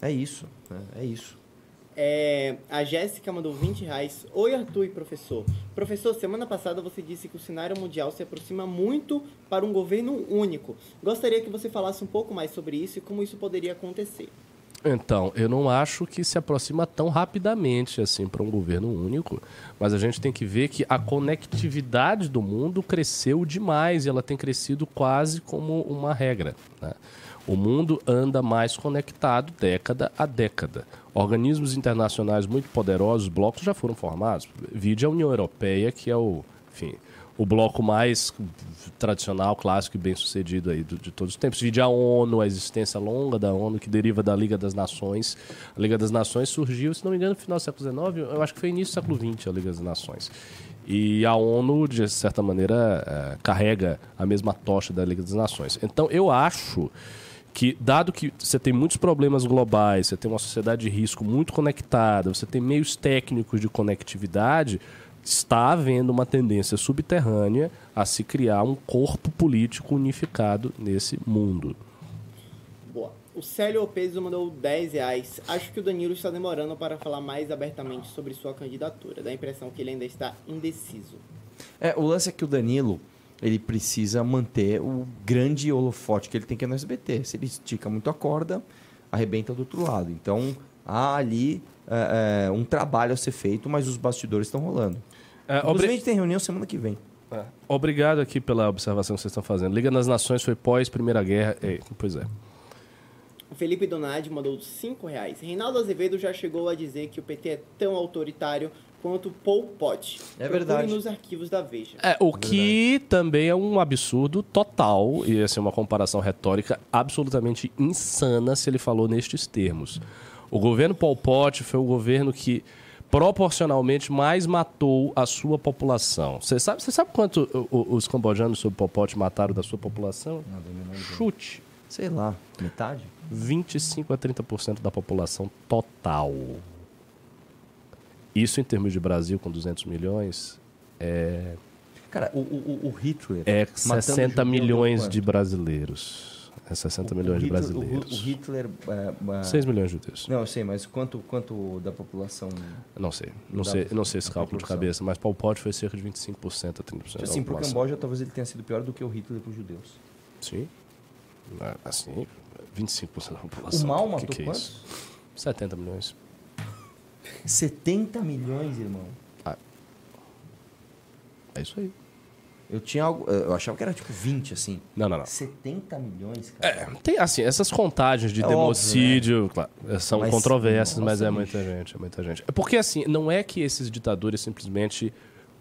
É isso. né? É isso. É, a Jéssica mandou 20 reais. Oi, Arthur e professor. Professor, semana passada você disse que o cenário mundial se aproxima muito para um governo único. Gostaria que você falasse um pouco mais sobre isso e como isso poderia acontecer. Então, eu não acho que se aproxima tão rapidamente assim para um governo único, mas a gente tem que ver que a conectividade do mundo cresceu demais e ela tem crescido quase como uma regra. né? O mundo anda mais conectado década a década. Organismos internacionais muito poderosos, blocos já foram formados. Vide a União Europeia, que é o, enfim, o bloco mais tradicional, clássico e bem sucedido aí do- de todos os tempos. Vide a ONU, a existência longa da ONU, que deriva da Liga das Nações. A Liga das Nações surgiu, se não me engano, no final do século XIX, eu acho que foi início do século XX, a Liga das Nações. E a ONU, de certa maneira, eh, carrega a mesma tocha da Liga das Nações. Então, eu acho que, dado que você tem muitos problemas globais, você tem uma sociedade de risco muito conectada, você tem meios técnicos de conectividade, está havendo uma tendência subterrânea a se criar um corpo político unificado nesse mundo. Boa. O Célio Opeso mandou 10 reais. Acho que o Danilo está demorando para falar mais abertamente sobre sua candidatura. Dá a impressão que ele ainda está indeciso. É, o lance é que o Danilo, ele precisa manter o grande holofote que ele tem que é no SBT. Se ele estica muito a corda, arrebenta do outro lado. Então, há ali é, é, um trabalho a ser feito, mas os bastidores estão rolando. É, Inclusive, obri- a gente tem reunião semana que vem. Obrigado aqui pela observação que vocês estão fazendo. Liga das Nações foi pós Primeira Guerra. É, pois é. O Felipe Donadi mandou 5 reais. Reinaldo Azevedo já chegou a dizer que o PT é tão autoritário quanto Pol Pot. É Procure verdade. nos arquivos da Veja. É, o que também é um absurdo total, e assim, uma comparação retórica absolutamente insana se ele falou nestes termos. O governo Pol Pot foi o governo que proporcionalmente mais matou a sua população. Você sabe, você sabe quanto os cambojanos sob Pol Pot mataram da sua população? Chute. Sei lá, metade? 25 a 30% da população total. Isso em termos de Brasil, com 200 milhões, é... Cara, o, o, o Hitler... É matando 60 judeu milhões de brasileiros. É 60 milhões de Hitler- o- brasileiros. O, Hitler. é, é- 6 milhões de judeus. Não, eu sei, mas quanto, quanto da população. Não sei. Não sei, não sei esse cálculo de proporção? cabeça, mas Pol Pot foi cerca de 25% a 30% da Assim, pro população. Camboja, talvez ele tenha sido pior do que o Hitler para os judeus. Sim. Assim, 25% da população. O Que matou que é quantos? isso? 70 milhões. 70 milhões, irmão. É isso aí. Eu tinha algo. Eu achava que era tipo 20, assim. Não, não, não. 70 milhões, cara. É, tem assim, essas contagens de É democídio, claro, são Mas, controversas, mas nossa, é muita gente, é muita gente. É porque assim, não é que esses ditadores simplesmente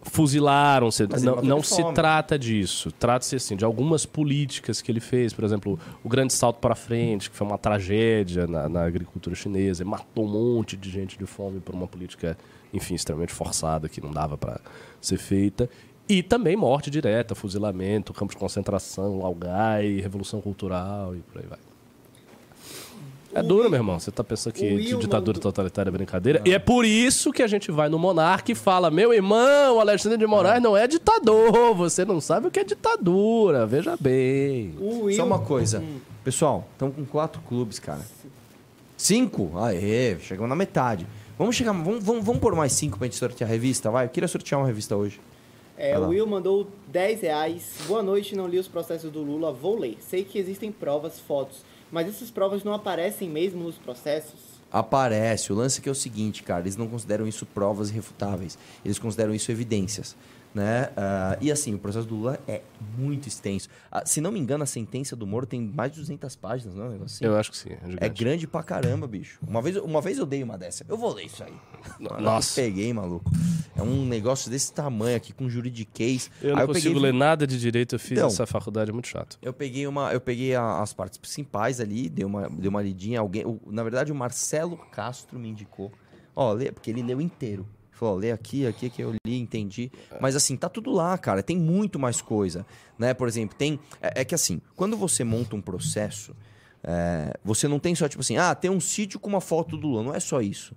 fuzilaram, se- não, não se trata disso. Trata-se assim de algumas políticas que ele fez, por exemplo, o grande salto para frente, que foi uma tragédia na, na agricultura chinesa, ele matou um monte de gente de fome por uma política, enfim, extremamente forçada que não dava para ser feita. E também morte direta, fuzilamento, campo de concentração, Laogai, revolução cultural e por aí vai. É duro, meu irmão. Você tá pensando que Will ditadura mandou- totalitária é brincadeira? E é por isso que a gente vai no Monarca e fala: Meu irmão, Alexandre de Moraes não é ditador. Você não sabe o que é ditadura. Veja bem. Só uma coisa. Pessoal, estamos com quatro clubes, cara. Cinco? Aê, chegamos na metade. Vamos chegar. Vamos, vamos, vamos pôr mais cinco pra gente sortear a revista, vai? Eu queria sortear uma revista hoje. É, Vai o. Will mandou 10 reais. Boa noite, não li os processos do Lula, vou ler. Sei que existem provas, fotos, mas essas provas não aparecem mesmo nos processos? Aparece. O lance é é o seguinte, cara. Eles não consideram isso provas irrefutáveis. Eles consideram isso evidências. Né? Ah, e assim, o processo do Lula é muito extenso. Ah, se não me engano, a sentença do Moro tem mais de 200 páginas, não é um negócio assim? Eu acho que sim. É, É grande pra caramba, bicho. Uma vez, uma vez eu dei uma dessa. Eu vou ler isso aí. Nossa. Eu peguei, maluco. É um negócio desse tamanho aqui, com juridiquês. Eu não consigo peguei- ler nada de direito. Eu fiz Então, essa faculdade é muito chato. Eu peguei, uma, eu peguei a- as partes principais ali, dei uma, dei uma lidinha. Alguém, o- na verdade, o Marcelo Castro me indicou. Ó, lê, porque ele leu inteiro. Falou, lê aqui, aqui, que eu li, entendi. Mas assim, tá tudo lá, cara. Tem muito mais coisa. Né? Por exemplo, tem. É, é que assim, quando você monta um processo, é, você não tem só, tipo assim, ah, tem um sítio com uma foto do Lula. Não é só isso.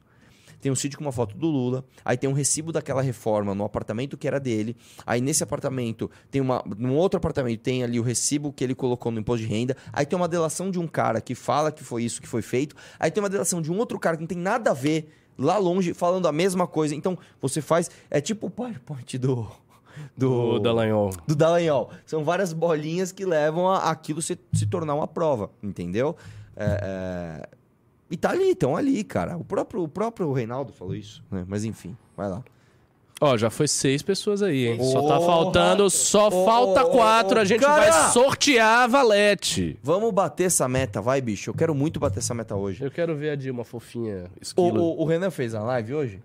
Tem um sítio com uma foto do Lula, aí tem um recibo daquela reforma no apartamento que era dele, aí nesse apartamento tem uma. Num outro apartamento tem ali o recibo que ele colocou no imposto de renda, aí tem uma delação de um cara que fala que foi isso que foi feito, aí tem uma delação de um outro cara que não tem nada a ver, lá longe, falando a mesma coisa. Então, você faz. É tipo o PowerPoint do. Do O Dallagnol. do Dallagnol. São várias bolinhas que levam a aquilo se, se tornar uma prova, entendeu? É, é, E tá ali, estão ali, cara. O próprio, o próprio Reinaldo falou isso, né? Mas enfim, vai lá. Ó, já foi seis pessoas aí, hein? Só tá Porra! faltando, só Ô, falta ô, ô, quatro. a gente cara! vai sortear a valete. Vamos bater essa meta, vai, bicho. Eu quero muito bater essa meta hoje. Eu quero ver a Dilma fofinha, O, esquilo. o, o Renan fez a live hoje?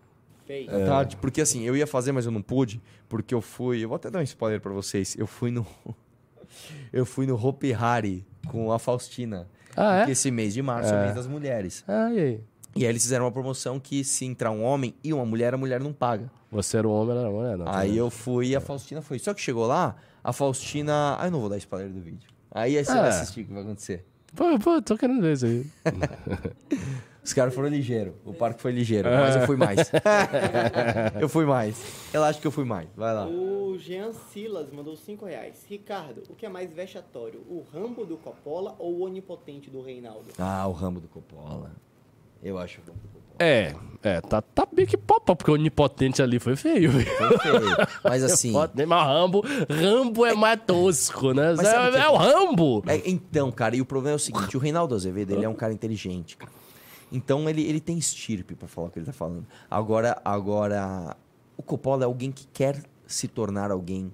Fez. À tarde, porque assim, eu ia fazer, mas eu não pude, porque eu fui. Eu vou até dar um spoiler pra vocês. Eu fui no. eu fui no Hopi Hari com a Faustina. Ah, é? Porque esse mês de março é, o É. mês das mulheres. Ah, e aí? E aí eles fizeram uma promoção que se entrar um homem e uma mulher, a mulher não paga. Você era um homem, ela era uma mulher, não. Aí eu fui e a Faustina foi. Só que chegou lá, a Faustina. Ah, eu não vou dar spoiler do vídeo. Aí você Ah. vai assistir o que vai acontecer. Pô, pô, tô querendo ver isso aí. Os caras foram ligeiros. O parque foi ligeiro, mas eu fui mais. eu fui mais. Relaxa que eu fui mais. Vai lá. O Jean Silas mandou 5 reais. Ricardo, o que é mais vexatório? O Rambo do Coppola ou o Onipotente do Reinaldo? Ah, o Rambo do Coppola. Eu acho. É, é, tá, tá bem que pop, porque o onipotente ali foi feio. Foi feio. Mas assim. Onipotente, Mas Rambo, Rambo é mais tosco, né? É, o que é o Rambo. É, então, cara, e o problema é o seguinte: o Reinaldo Azevedo ele é um cara inteligente, cara. Então ele, ele tem estirpe pra falar o que ele tá falando. Agora, agora, o Coppola é alguém que quer se tornar alguém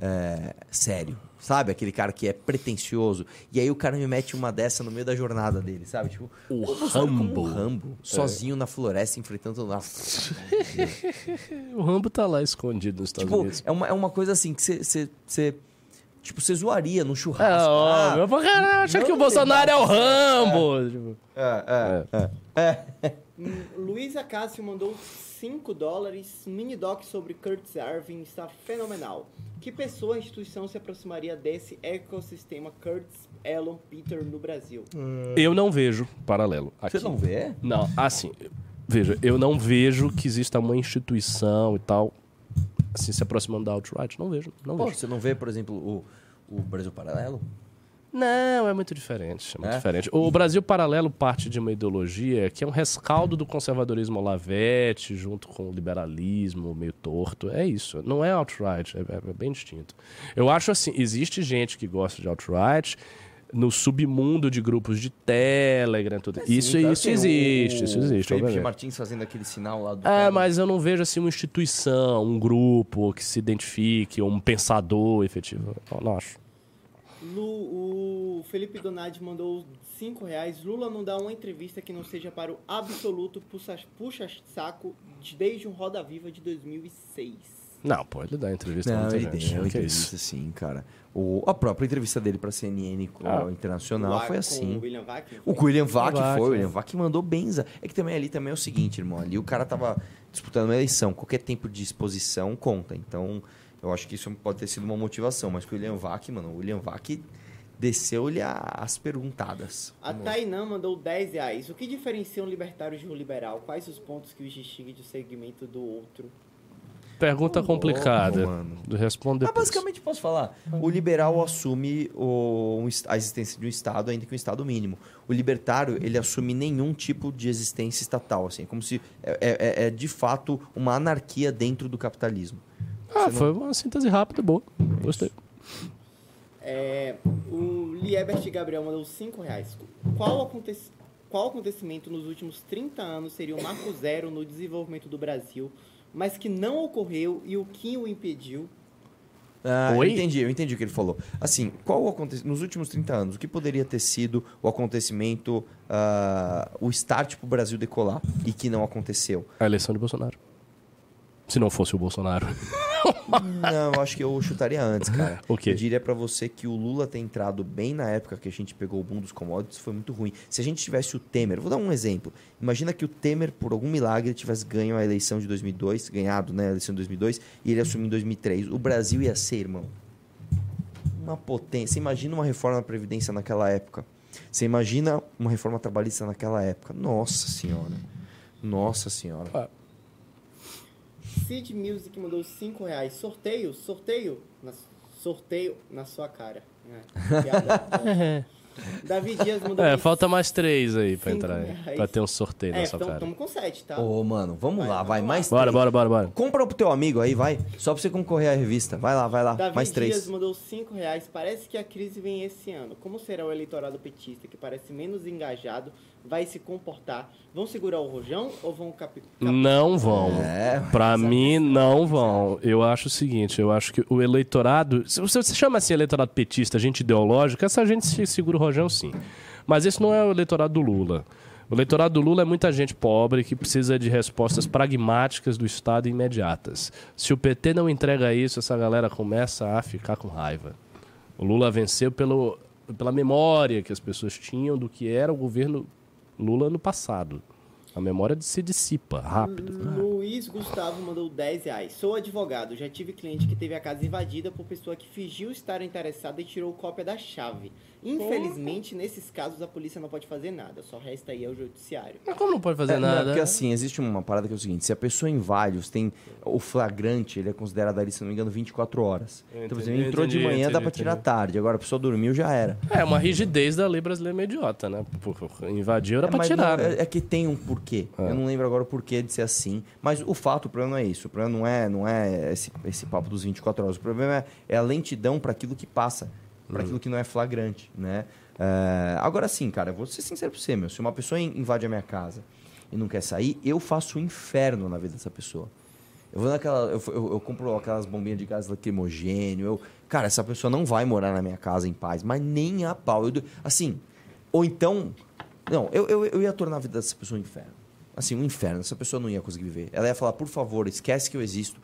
é, sério. Sabe? Aquele cara que é pretencioso. E aí o cara me mete uma dessa no meio da jornada dele, sabe? Tipo, O Rambo. O Rambo, sozinho na floresta, enfrentando. lá. O Rambo tá lá escondido nos Estados tipo, Unidos. é uma, é uma coisa assim que você. Tipo, você zoaria num É, churrasco. ó, Ah, cara acha que o Bolsonaro é o Rambo. Tipo, É, é, é. é. Hum, Luísa Cássio mandou 5 dólares. Mini doc sobre Curtis Arvin está fenomenal. Que pessoa ou instituição se aproximaria desse ecossistema Curtis Elon Peter no Brasil? Eu não vejo paralelo. Você aqui. não vê? Não, assim, veja, eu não vejo que exista uma instituição e tal, assim, se aproximando da alt-right. Não vejo, não Pô, vejo. você não vê, por exemplo, o, o Brasil Paralelo? Não, é muito diferente. É muito diferente. O Brasil Paralelo parte de uma ideologia que é um rescaldo do conservadorismo Olavete, junto com o liberalismo meio torto. É isso. Não é alt-right, é, é bem distinto. Eu acho assim: existe gente que gosta de alt-right no submundo de grupos de Telegram, tudo. É, sim, isso, claro, isso tem o- existe, isso existe. Felipe obviamente. Martins fazendo aquele sinal lá do. É, mas eu não vejo assim uma instituição, um grupo que se identifique, um pensador efetivo. Não acho. Lu- o Felipe Donadi mandou 5 reais. Lula não dá uma entrevista que não seja para o absoluto puxa- puxa-saco de- desde um Roda Viva de 2006. Não, pô, ele dá entrevista Não, muita ele gente. deu Que entrevista isso? sim, cara. O, a própria entrevista dele pra CNN com Ah. a Internacional Lá foi com assim. o William Vac, que o William Vac Vac, foi, o é. William Vac mandou benza. É que também ali também é o seguinte, irmão. Ali o cara tava disputando uma eleição. Qualquer tempo de exposição conta. Então, eu acho que isso pode ter sido uma motivação. Mas com o William Vac, mano, o William Vac desceu-lhe a- as perguntadas. A Tainã mandou 10 reais. O que diferencia um libertário de um liberal? Quais os pontos que o distingue do segmento do outro? Pergunta complicada. mano. Responde Mas depois. basicamente posso falar. O liberal assume o- um a existência de um Estado, ainda que um Estado mínimo. O libertário, ele assume nenhum tipo de existência estatal, assim. Como se é, é- é de fato uma anarquia dentro do capitalismo. Ah, foi uma síntese rápida, boa. Gostei. É, o Liebert Gabriel mandou 5 reais. Qual, aconte- qual acontecimento nos últimos 30 anos seria o marco zero no desenvolvimento do Brasil, mas que não ocorreu e o que o impediu? Ah, eu Oi? entendi, eu entendi o que ele falou. Assim, qual o aconte- nos últimos 30 anos, o que poderia ter sido o acontecimento, ah, o start para o Brasil decolar e que não aconteceu? A eleição de Bolsonaro. Se não fosse o Bolsonaro. Não, eu acho que eu chutaria antes, cara. O quê? Eu diria pra você que o Lula ter entrado bem na época que a gente pegou o boom dos commodities foi muito ruim. Se a gente tivesse o Temer, vou dar um exemplo. Imagina que o Temer, por algum milagre, tivesse ganho a eleição de 2002, ganhado, né, a eleição de 2002, e ele assumiu em 2003. O Brasil ia ser, irmão, uma potência. Imagina uma reforma da Previdência naquela época. Você imagina uma reforma trabalhista naquela época. Nossa Senhora. Nossa Senhora. Sid Music mandou 5 reais. Sorteio? Sorteio? Na, sorteio na sua cara. É, piada. Davi Dias mandou É, falta mais três aí pra Cinco entrar reais. Pra ter um sorteio É, na sua então cara. estamos com 7, tá? Ô, mano, vamos lá, vai. Mais Bora, três. bora, bora, bora. Compra pro teu amigo aí, vai. Só pra você concorrer à revista. Vai lá, vai lá. Davi mais três. Dias mandou 5 reais. Parece que a crise vem esse ano. Como será o eleitorado petista, que parece menos engajado, vai se comportar? Vão segurar o rojão ou vão cap... Não vão. É, pra mim, não vão. Eu acho o seguinte, eu acho que o eleitorado... Se você se chama assim eleitorado petista, gente ideológica, essa gente se segura o rojão sim. Mas esse não é o eleitorado do Lula. O eleitorado do Lula é muita gente pobre que precisa de respostas pragmáticas do Estado imediatas. Se o PT não entrega isso, essa galera começa a ficar com raiva. O Lula venceu pelo, pela memória que as pessoas tinham do que era o governo Lula no passado. A memória se dissipa rápido. Luiz Gustavo mandou 10 reais. Sou advogado. Já tive cliente que teve a casa invadida por pessoa que fingiu estar interessada e tirou cópia da chave. Infelizmente, nesses casos, a polícia não pode fazer nada. Só resta aí ao judiciário. Mas como não pode fazer É, não, nada? porque assim, existe uma parada que é o seguinte: se a pessoa invade, você tem o flagrante, ele é considerado ali, se não me engano, 24 horas. Eu Então, entendi, exemplo, entrou de entendi, manhã, dá entendi, pra tirar entendi. tarde. Agora a pessoa dormiu, já era. É uma rigidez da lei brasileira meio idiota, né? Invadiu era É, pra tirar. não, né? é, é que tem um porquê. Eu não lembro agora o porquê de ser assim. Mas o fato, o problema não é isso. O problema não é, não é esse, esse papo dos 24 horas. O problema é, é a lentidão para aquilo que passa. Para aquilo que não é flagrante, né? É, agora sim, cara, eu vou ser sincero pra você, meu. Se uma pessoa in- invade a minha casa e não quer sair, eu faço um inferno na vida dessa pessoa. Eu vou naquela. Eu, eu, eu compro aquelas bombinhas de gás lacrimogênio. Eu, cara, essa pessoa não vai morar na minha casa em paz, mas nem a pau. Eu, assim, ou então. Não, eu, eu, eu ia tornar a vida dessa pessoa um inferno. Assim, um inferno. Essa pessoa não ia conseguir viver. Ela ia falar, por favor, esquece que eu existo.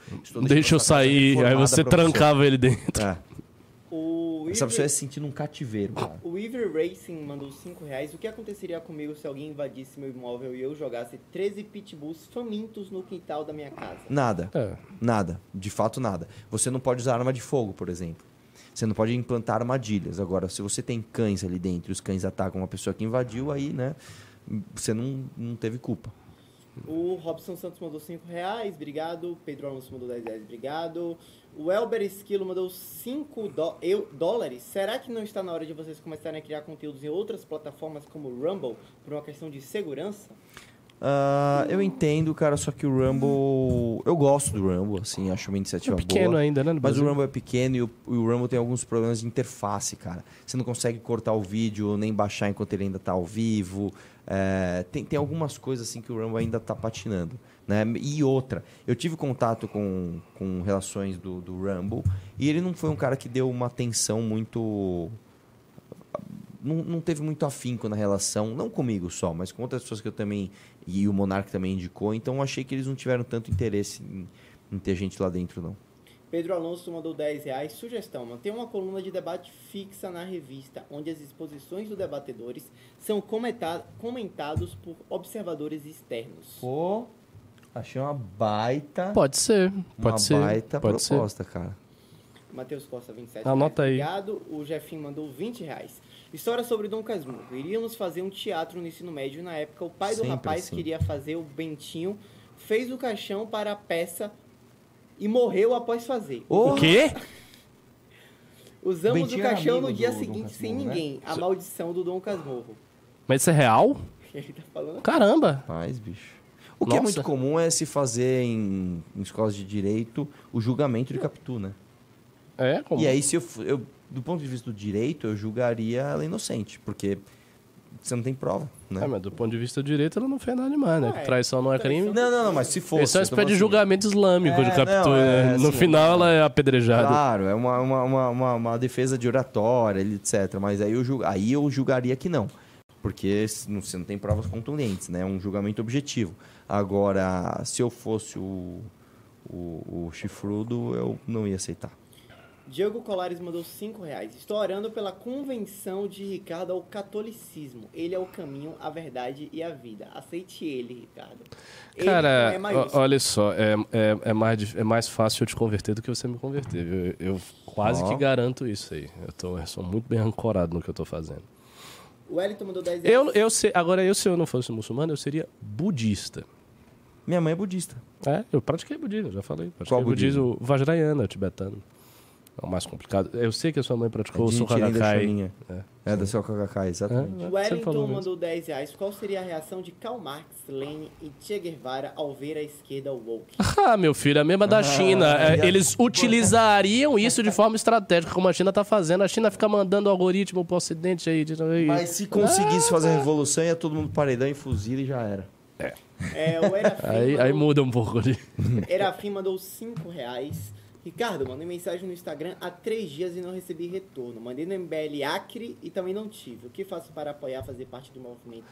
Deixa eu sair, aí você trancava ele dentro. É. O Essa Iver- pessoa ia se sentir num cativeiro, cara. O Weaver Racing mandou 5 reais. O que aconteceria comigo se alguém invadisse meu imóvel e eu jogasse 13 pitbulls famintos no quintal da minha casa? Nada. É. Nada. De fato, nada. Você não pode usar arma de fogo, por exemplo. Você não pode implantar armadilhas. Agora, se você tem cães ali dentro e os cães atacam uma pessoa que invadiu, aí, né? Você não, não teve culpa. O Robson Santos mandou 5 reais, obrigado. Pedro Alonso mandou 10 reais, obrigado. O Elber Esquilo mandou 5 dó- eu- dólares. Será que não está na hora de vocês começarem a criar conteúdos em outras plataformas como o Rumble por uma questão de segurança? Ah, eu entendo, cara, só que o Rumble. Eu gosto do Rumble, assim, acho uma iniciativa É pequeno boa. ainda, né, Mas o? Rumble é pequeno e o, o Rumble tem alguns problemas de interface, cara. Você não consegue cortar o vídeo nem baixar enquanto ele ainda tá ao vivo. É, tem, tem algumas coisas assim que o Rumble ainda tá patinando. Né? E outra, eu tive contato com, com relações do, do Rumble e ele não foi um cara que deu uma atenção muito não, não teve muito afinco na relação, não comigo só, mas com outras pessoas que eu também. E o Monark também indicou, então eu achei que eles não tiveram tanto interesse em, em ter gente lá dentro, não. Pedro Alonso mandou 10 reais. Sugestão: manter uma coluna de debate fixa na revista, onde as exposições dos debatedores são comenta- comentados por observadores externos. Pô, achei uma baita. Pode ser, pode uma ser, baita pode ser. proposta, cara. Matheus Costa, 27 Anota aí. reais. Obrigado. O Jefinho mandou 20 reais. História sobre Dom Casmurro. Iríamos fazer um teatro no ensino médio. Na época, o pai do Sempre rapaz assim. queria fazer o Bentinho, fez o caixão para a peça e morreu após fazer. O quê? Usamos Bentinho o caixão no dia do seguinte sem né? ninguém. A maldição do Dom Casmurro. Mas isso é real? Ele tá falando. Caramba! Faz, bicho. O que é Nossa. muito comum é se fazer em, em escolas de direito o julgamento de Capitu, né? É, como? E aí, se eu, eu, do ponto de vista do direito, eu julgaria ela inocente, porque você não tem prova, né? É, mas do ponto de vista do direito, ela não fez nada demais, né? Ah, é. Traição não é crime. Não, não, não, mas se fosse. Isso é uma espécie de julgamento islâmico É, de captura. não, é, né? No assim, final, ela é apedrejada. Claro, é uma, uma, uma, uma, uma defesa de oratória, etc. Mas aí eu, julga- aí eu julgaria que não. Porque você não tem provas contundentes, né? É um julgamento objetivo. Agora, se eu fosse o, o, o chifrudo, eu não ia aceitar. Diego Colares mandou 5 reais. Estou orando pela convenção de Ricardo ao catolicismo. Ele é o caminho, a verdade e a vida. Aceite ele, Ricardo. Ele Cara, é olha só, é, é, é, mais, é mais fácil eu te converter do que você me converter. Eu, eu quase Ó. que garanto isso aí. Eu, tô, eu sou muito bem ancorado no que eu tô fazendo. O Wellington mandou 10 reais. Eu, eu sei, agora, eu, se eu não fosse muçulmano, eu seria budista. Minha mãe é budista. É, eu pratiquei budismo, já falei. Pratiquei Qual budismo? Vajrayana, tibetano. É o mais complicado. Eu sei que a sua mãe praticou É o. Daishonin. É. É, da Sokogakai, exatamente. O Você falou Wellington mandou 10 reais. Qual seria a reação de Karl Marx, Lenin e Che Guevara ao ver a esquerda woke? Ah, meu filho, a mesma da Ah, China. É, Eles utilizariam isso de forma estratégica, como a China tá fazendo. A China fica mandando algoritmo pro ocidente aí. Mas se conseguisse fazer a revolução, ia todo mundo paredão e fuzil e já era. É, o Aí, mandou, aí muda um pouco ali. Erafim mandou 5 reais. Ricardo, mandei mensagem no Instagram há 3 dias e não recebi retorno. Mandei no MBL Acre e também não tive. O que faço para apoiar, fazer parte do movimento?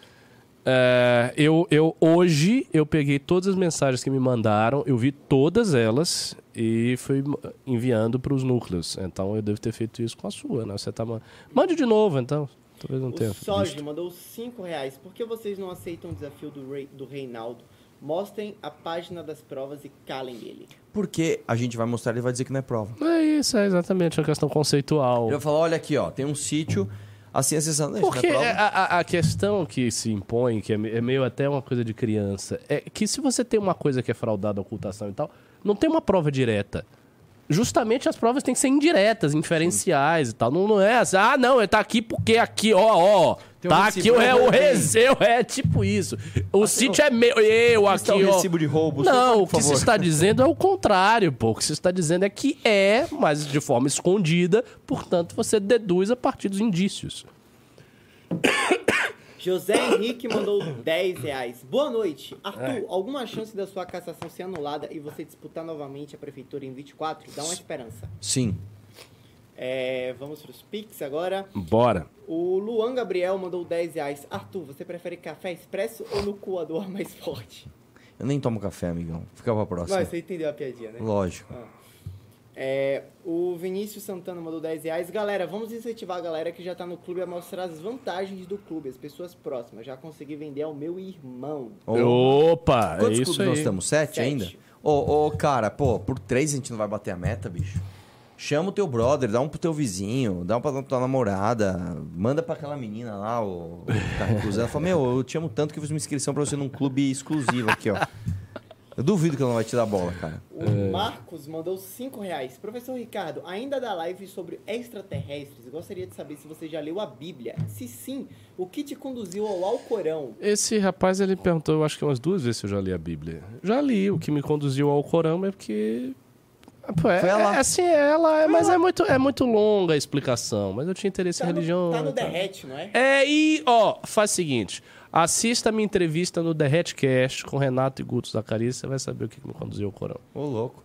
É, eu, eu hoje eu peguei todas as mensagens que me mandaram, eu vi todas elas e fui enviando para os núcleos. Então eu devo ter feito isso com a sua, né? Você tá ma- mande de novo, então. Talvez não tenha. O Soji visto. mandou 5 reais. Por que vocês não aceitam o desafio do, Rei, do Reinaldo? Mostrem a página das provas e calem ele. Porque a gente vai mostrar, ele vai dizer que não é prova. É isso, é exatamente uma questão conceitual. Ele vai falar, olha aqui, ó, tem um sítio, assim, acessando... Isso não é Porque prova. a, a- questão que se impõe, que é é meio até uma coisa de criança, é que se você tem uma coisa que é fraudada, ocultação e tal, não tem uma prova direta. Justamente as provas têm que ser indiretas, inferenciais e tal. Não, não é assim, ah, não, ele tá aqui porque aqui, ó, ó. Tem um tá recibo, aqui o, é, o receu, é tipo isso. O sítio é meu, eu aqui, está o ó. recibo de roubo? Não, o que se favor. está dizendo é o contrário, pô. O que se está dizendo é que é, mas de forma escondida, portanto você deduz a partir dos indícios. José Henrique mandou 10 reais. Boa noite. Arthur, É. alguma chance da sua cassação ser anulada e você disputar novamente a prefeitura em 24? Dá uma esperança. Sim. É, vamos para os Pix agora. Bora. O Luan Gabriel mandou 10 reais. Arthur, você prefere café expresso ou no coador mais forte? Eu nem tomo café, amigão. Fica pra próxima. Mas você entendeu a piadinha, né? Lógico. Ah. É, o Vinícius Santana mandou 10 reais. Galera, vamos incentivar a galera que já tá no clube a mostrar as vantagens do clube, as pessoas próximas. Já consegui vender ao meu irmão. Opa, Quantos é isso clubes aí. nós estamos? Sete, Sete. ainda? Ô, ô, cara, pô, por três a gente não vai bater a meta, bicho. Chama o teu brother, dá um pro teu vizinho, dá um pra tua namorada, manda pra aquela menina lá, o que tá recusando. Fala, meu, eu te amo tanto que eu fiz uma inscrição pra você num clube exclusivo aqui, ó. Eu duvido que ela não vai te dar bola, cara. O É. Marcos mandou 5 reais. Professor Ricardo, ainda da live sobre extraterrestres, gostaria de saber se você já leu a Bíblia. Se sim, o que te conduziu ao Alcorão? Esse rapaz, ele perguntou, eu acho que umas duas vezes se eu já li a Bíblia. Já li, o que me conduziu ao Corão é porque... Pô, é, Foi ela. é assim, é ela, é, mas é muito, é muito longa a explicação. Mas eu tinha interesse em religião. Tá no tá? derrete, não é? É, e, ó, faz o seguinte. Assista a minha entrevista no Derretcast com Renato e Guto Zacarias, você vai saber o que me conduziu ao Corão. Ô, louco.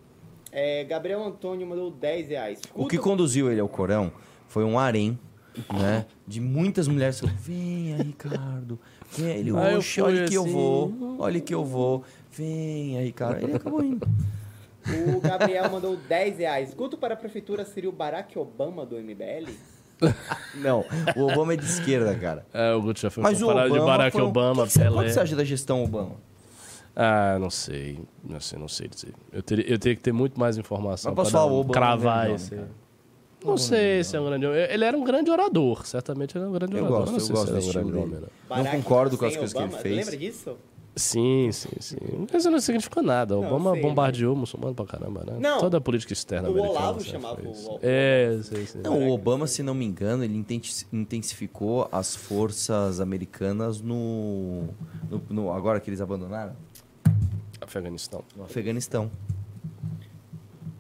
É, Gabriel Antônio mandou 10 reais. O que conduziu ele ao Corão foi um harém, né? De muitas mulheres. Venha, Ricardo. Venha. Ele, eu oxe, olha que eu assim. vou. Olha que eu vou. Venha, Ricardo. Ele acabou indo. O Gabriel mandou 10 reais. Guto para a prefeitura seria o Barack Obama do MBL? Não, o Obama é de esquerda, cara. É, o Guto já foi Mas o comparado Obama de Barack foi um- Obama, O que que você- Pelé. Quanto você acha da gestão Obama? Ah, não sei. Não sei, não sei dizer. Eu teria, eu teria que ter muito mais informação Mas posso pra falar, dar um- o Obama cravar esse. homem, cara. Não sei se é um grande homem. Ele era um grande orador, certamente ele era um grande Eu orador. gosto, não eu sei gosto do era um grande dele. homem, não. Não concordo com as coisas que ele Obama? fez. Lembra disso? Sim, sim, sim. Mas isso não significa nada. Não, Obama sei, bombardeou o muçulmano pra caramba, né? Não. Toda a política externa O americana. Olavo chamava foi o. Obama. É, sei, sei. Não, o Obama, se não me engano, ele intensi- intensificou as forças americanas no, no- no- Agora que eles abandonaram? Afeganistão. No Afeganistão.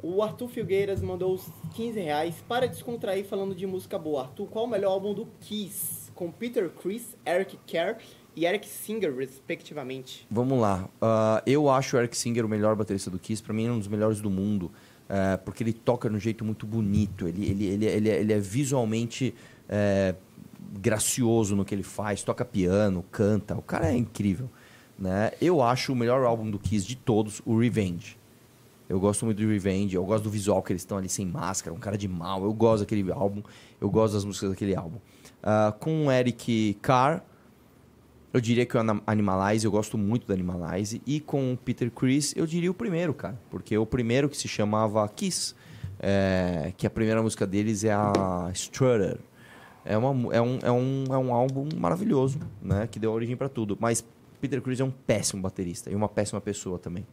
O Arthur Filgueiras mandou os 15 reais para descontrair falando de música boa. Arthur, qual o melhor álbum do Kiss? Com Peter Chris, Eric Carr e Eric Singer, respectivamente. Vamos lá. Ah, eu acho o Eric Singer o melhor baterista do Kiss. Pra mim, é um dos melhores do mundo. eh, porque ele toca de um jeito muito bonito. Ele, ele, ele, ele, é- ele é visualmente eh, gracioso no que ele faz. Toca piano, canta. O cara é incrível. Né? Eu acho o melhor álbum do Kiss de todos, o Revenge. Eu gosto muito do Revenge. Eu gosto do visual que eles estão ali sem máscara. Um cara de mal. Eu gosto daquele álbum. Eu gosto das músicas daquele álbum. Ah, com o Eric Carr... Eu diria que o Animalize, eu gosto muito do Animalize. E com o Peter Chris, eu diria o primeiro, cara. Porque o primeiro que se chamava Kiss, é, que a primeira música deles é a Strutter. É, uma, é, um, é, um, é um álbum maravilhoso, né? Que deu origem pra tudo. Mas Peter Chris é um péssimo baterista e uma péssima pessoa também.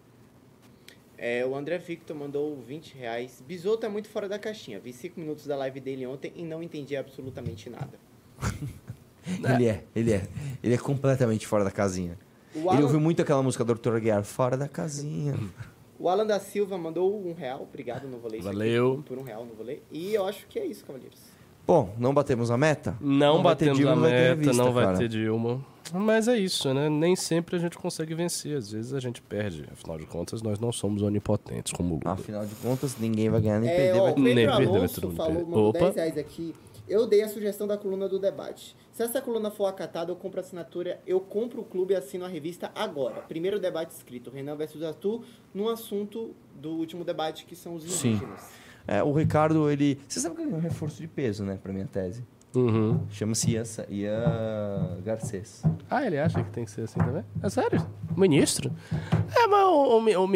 É, o André Victor mandou 20 reais. Bisoto é muito fora da caixinha. Vi 5 minutos da live dele ontem e não entendi absolutamente nada. Ele é, ele é. Ele é completamente fora da casinha. O Ele Alan- ouviu muito aquela música do Dr. Aguiar, fora da casinha. O Alan da Silva mandou um real. Obrigado, não vou ler isso aqui Valeu. por um real, não vou ler. E eu acho que é isso, cavalheiros. Bom, não batemos a meta? Não, ter batemos Dilma, a não meta, revista, não vai cara. ter Dilma. Mas é isso, né? Nem sempre a gente consegue vencer. Às vezes a gente perde. Afinal de contas, nós não somos onipotentes como o Lula. Afinal de contas, ninguém vai ganhar nem É, perder. ó, vai o Pedro Nem perder, vai falou, mandou Opa. 10 reais aqui. Eu dei a sugestão da coluna do debate. Se essa coluna for acatada, eu compro a assinatura, eu compro o clube e assino a revista agora. Primeiro debate escrito, Renan versus Arthur, num assunto do último debate, que são os Sim. indígenas. É, o Ricardo, ele. Você sabe que ele é um reforço de peso, né, pra minha tese. Uhum. Chama-se Ian, Ian Garcês. Ah, ele acha que tem que ser assim também? É sério? Ministro? É, mas o, o, o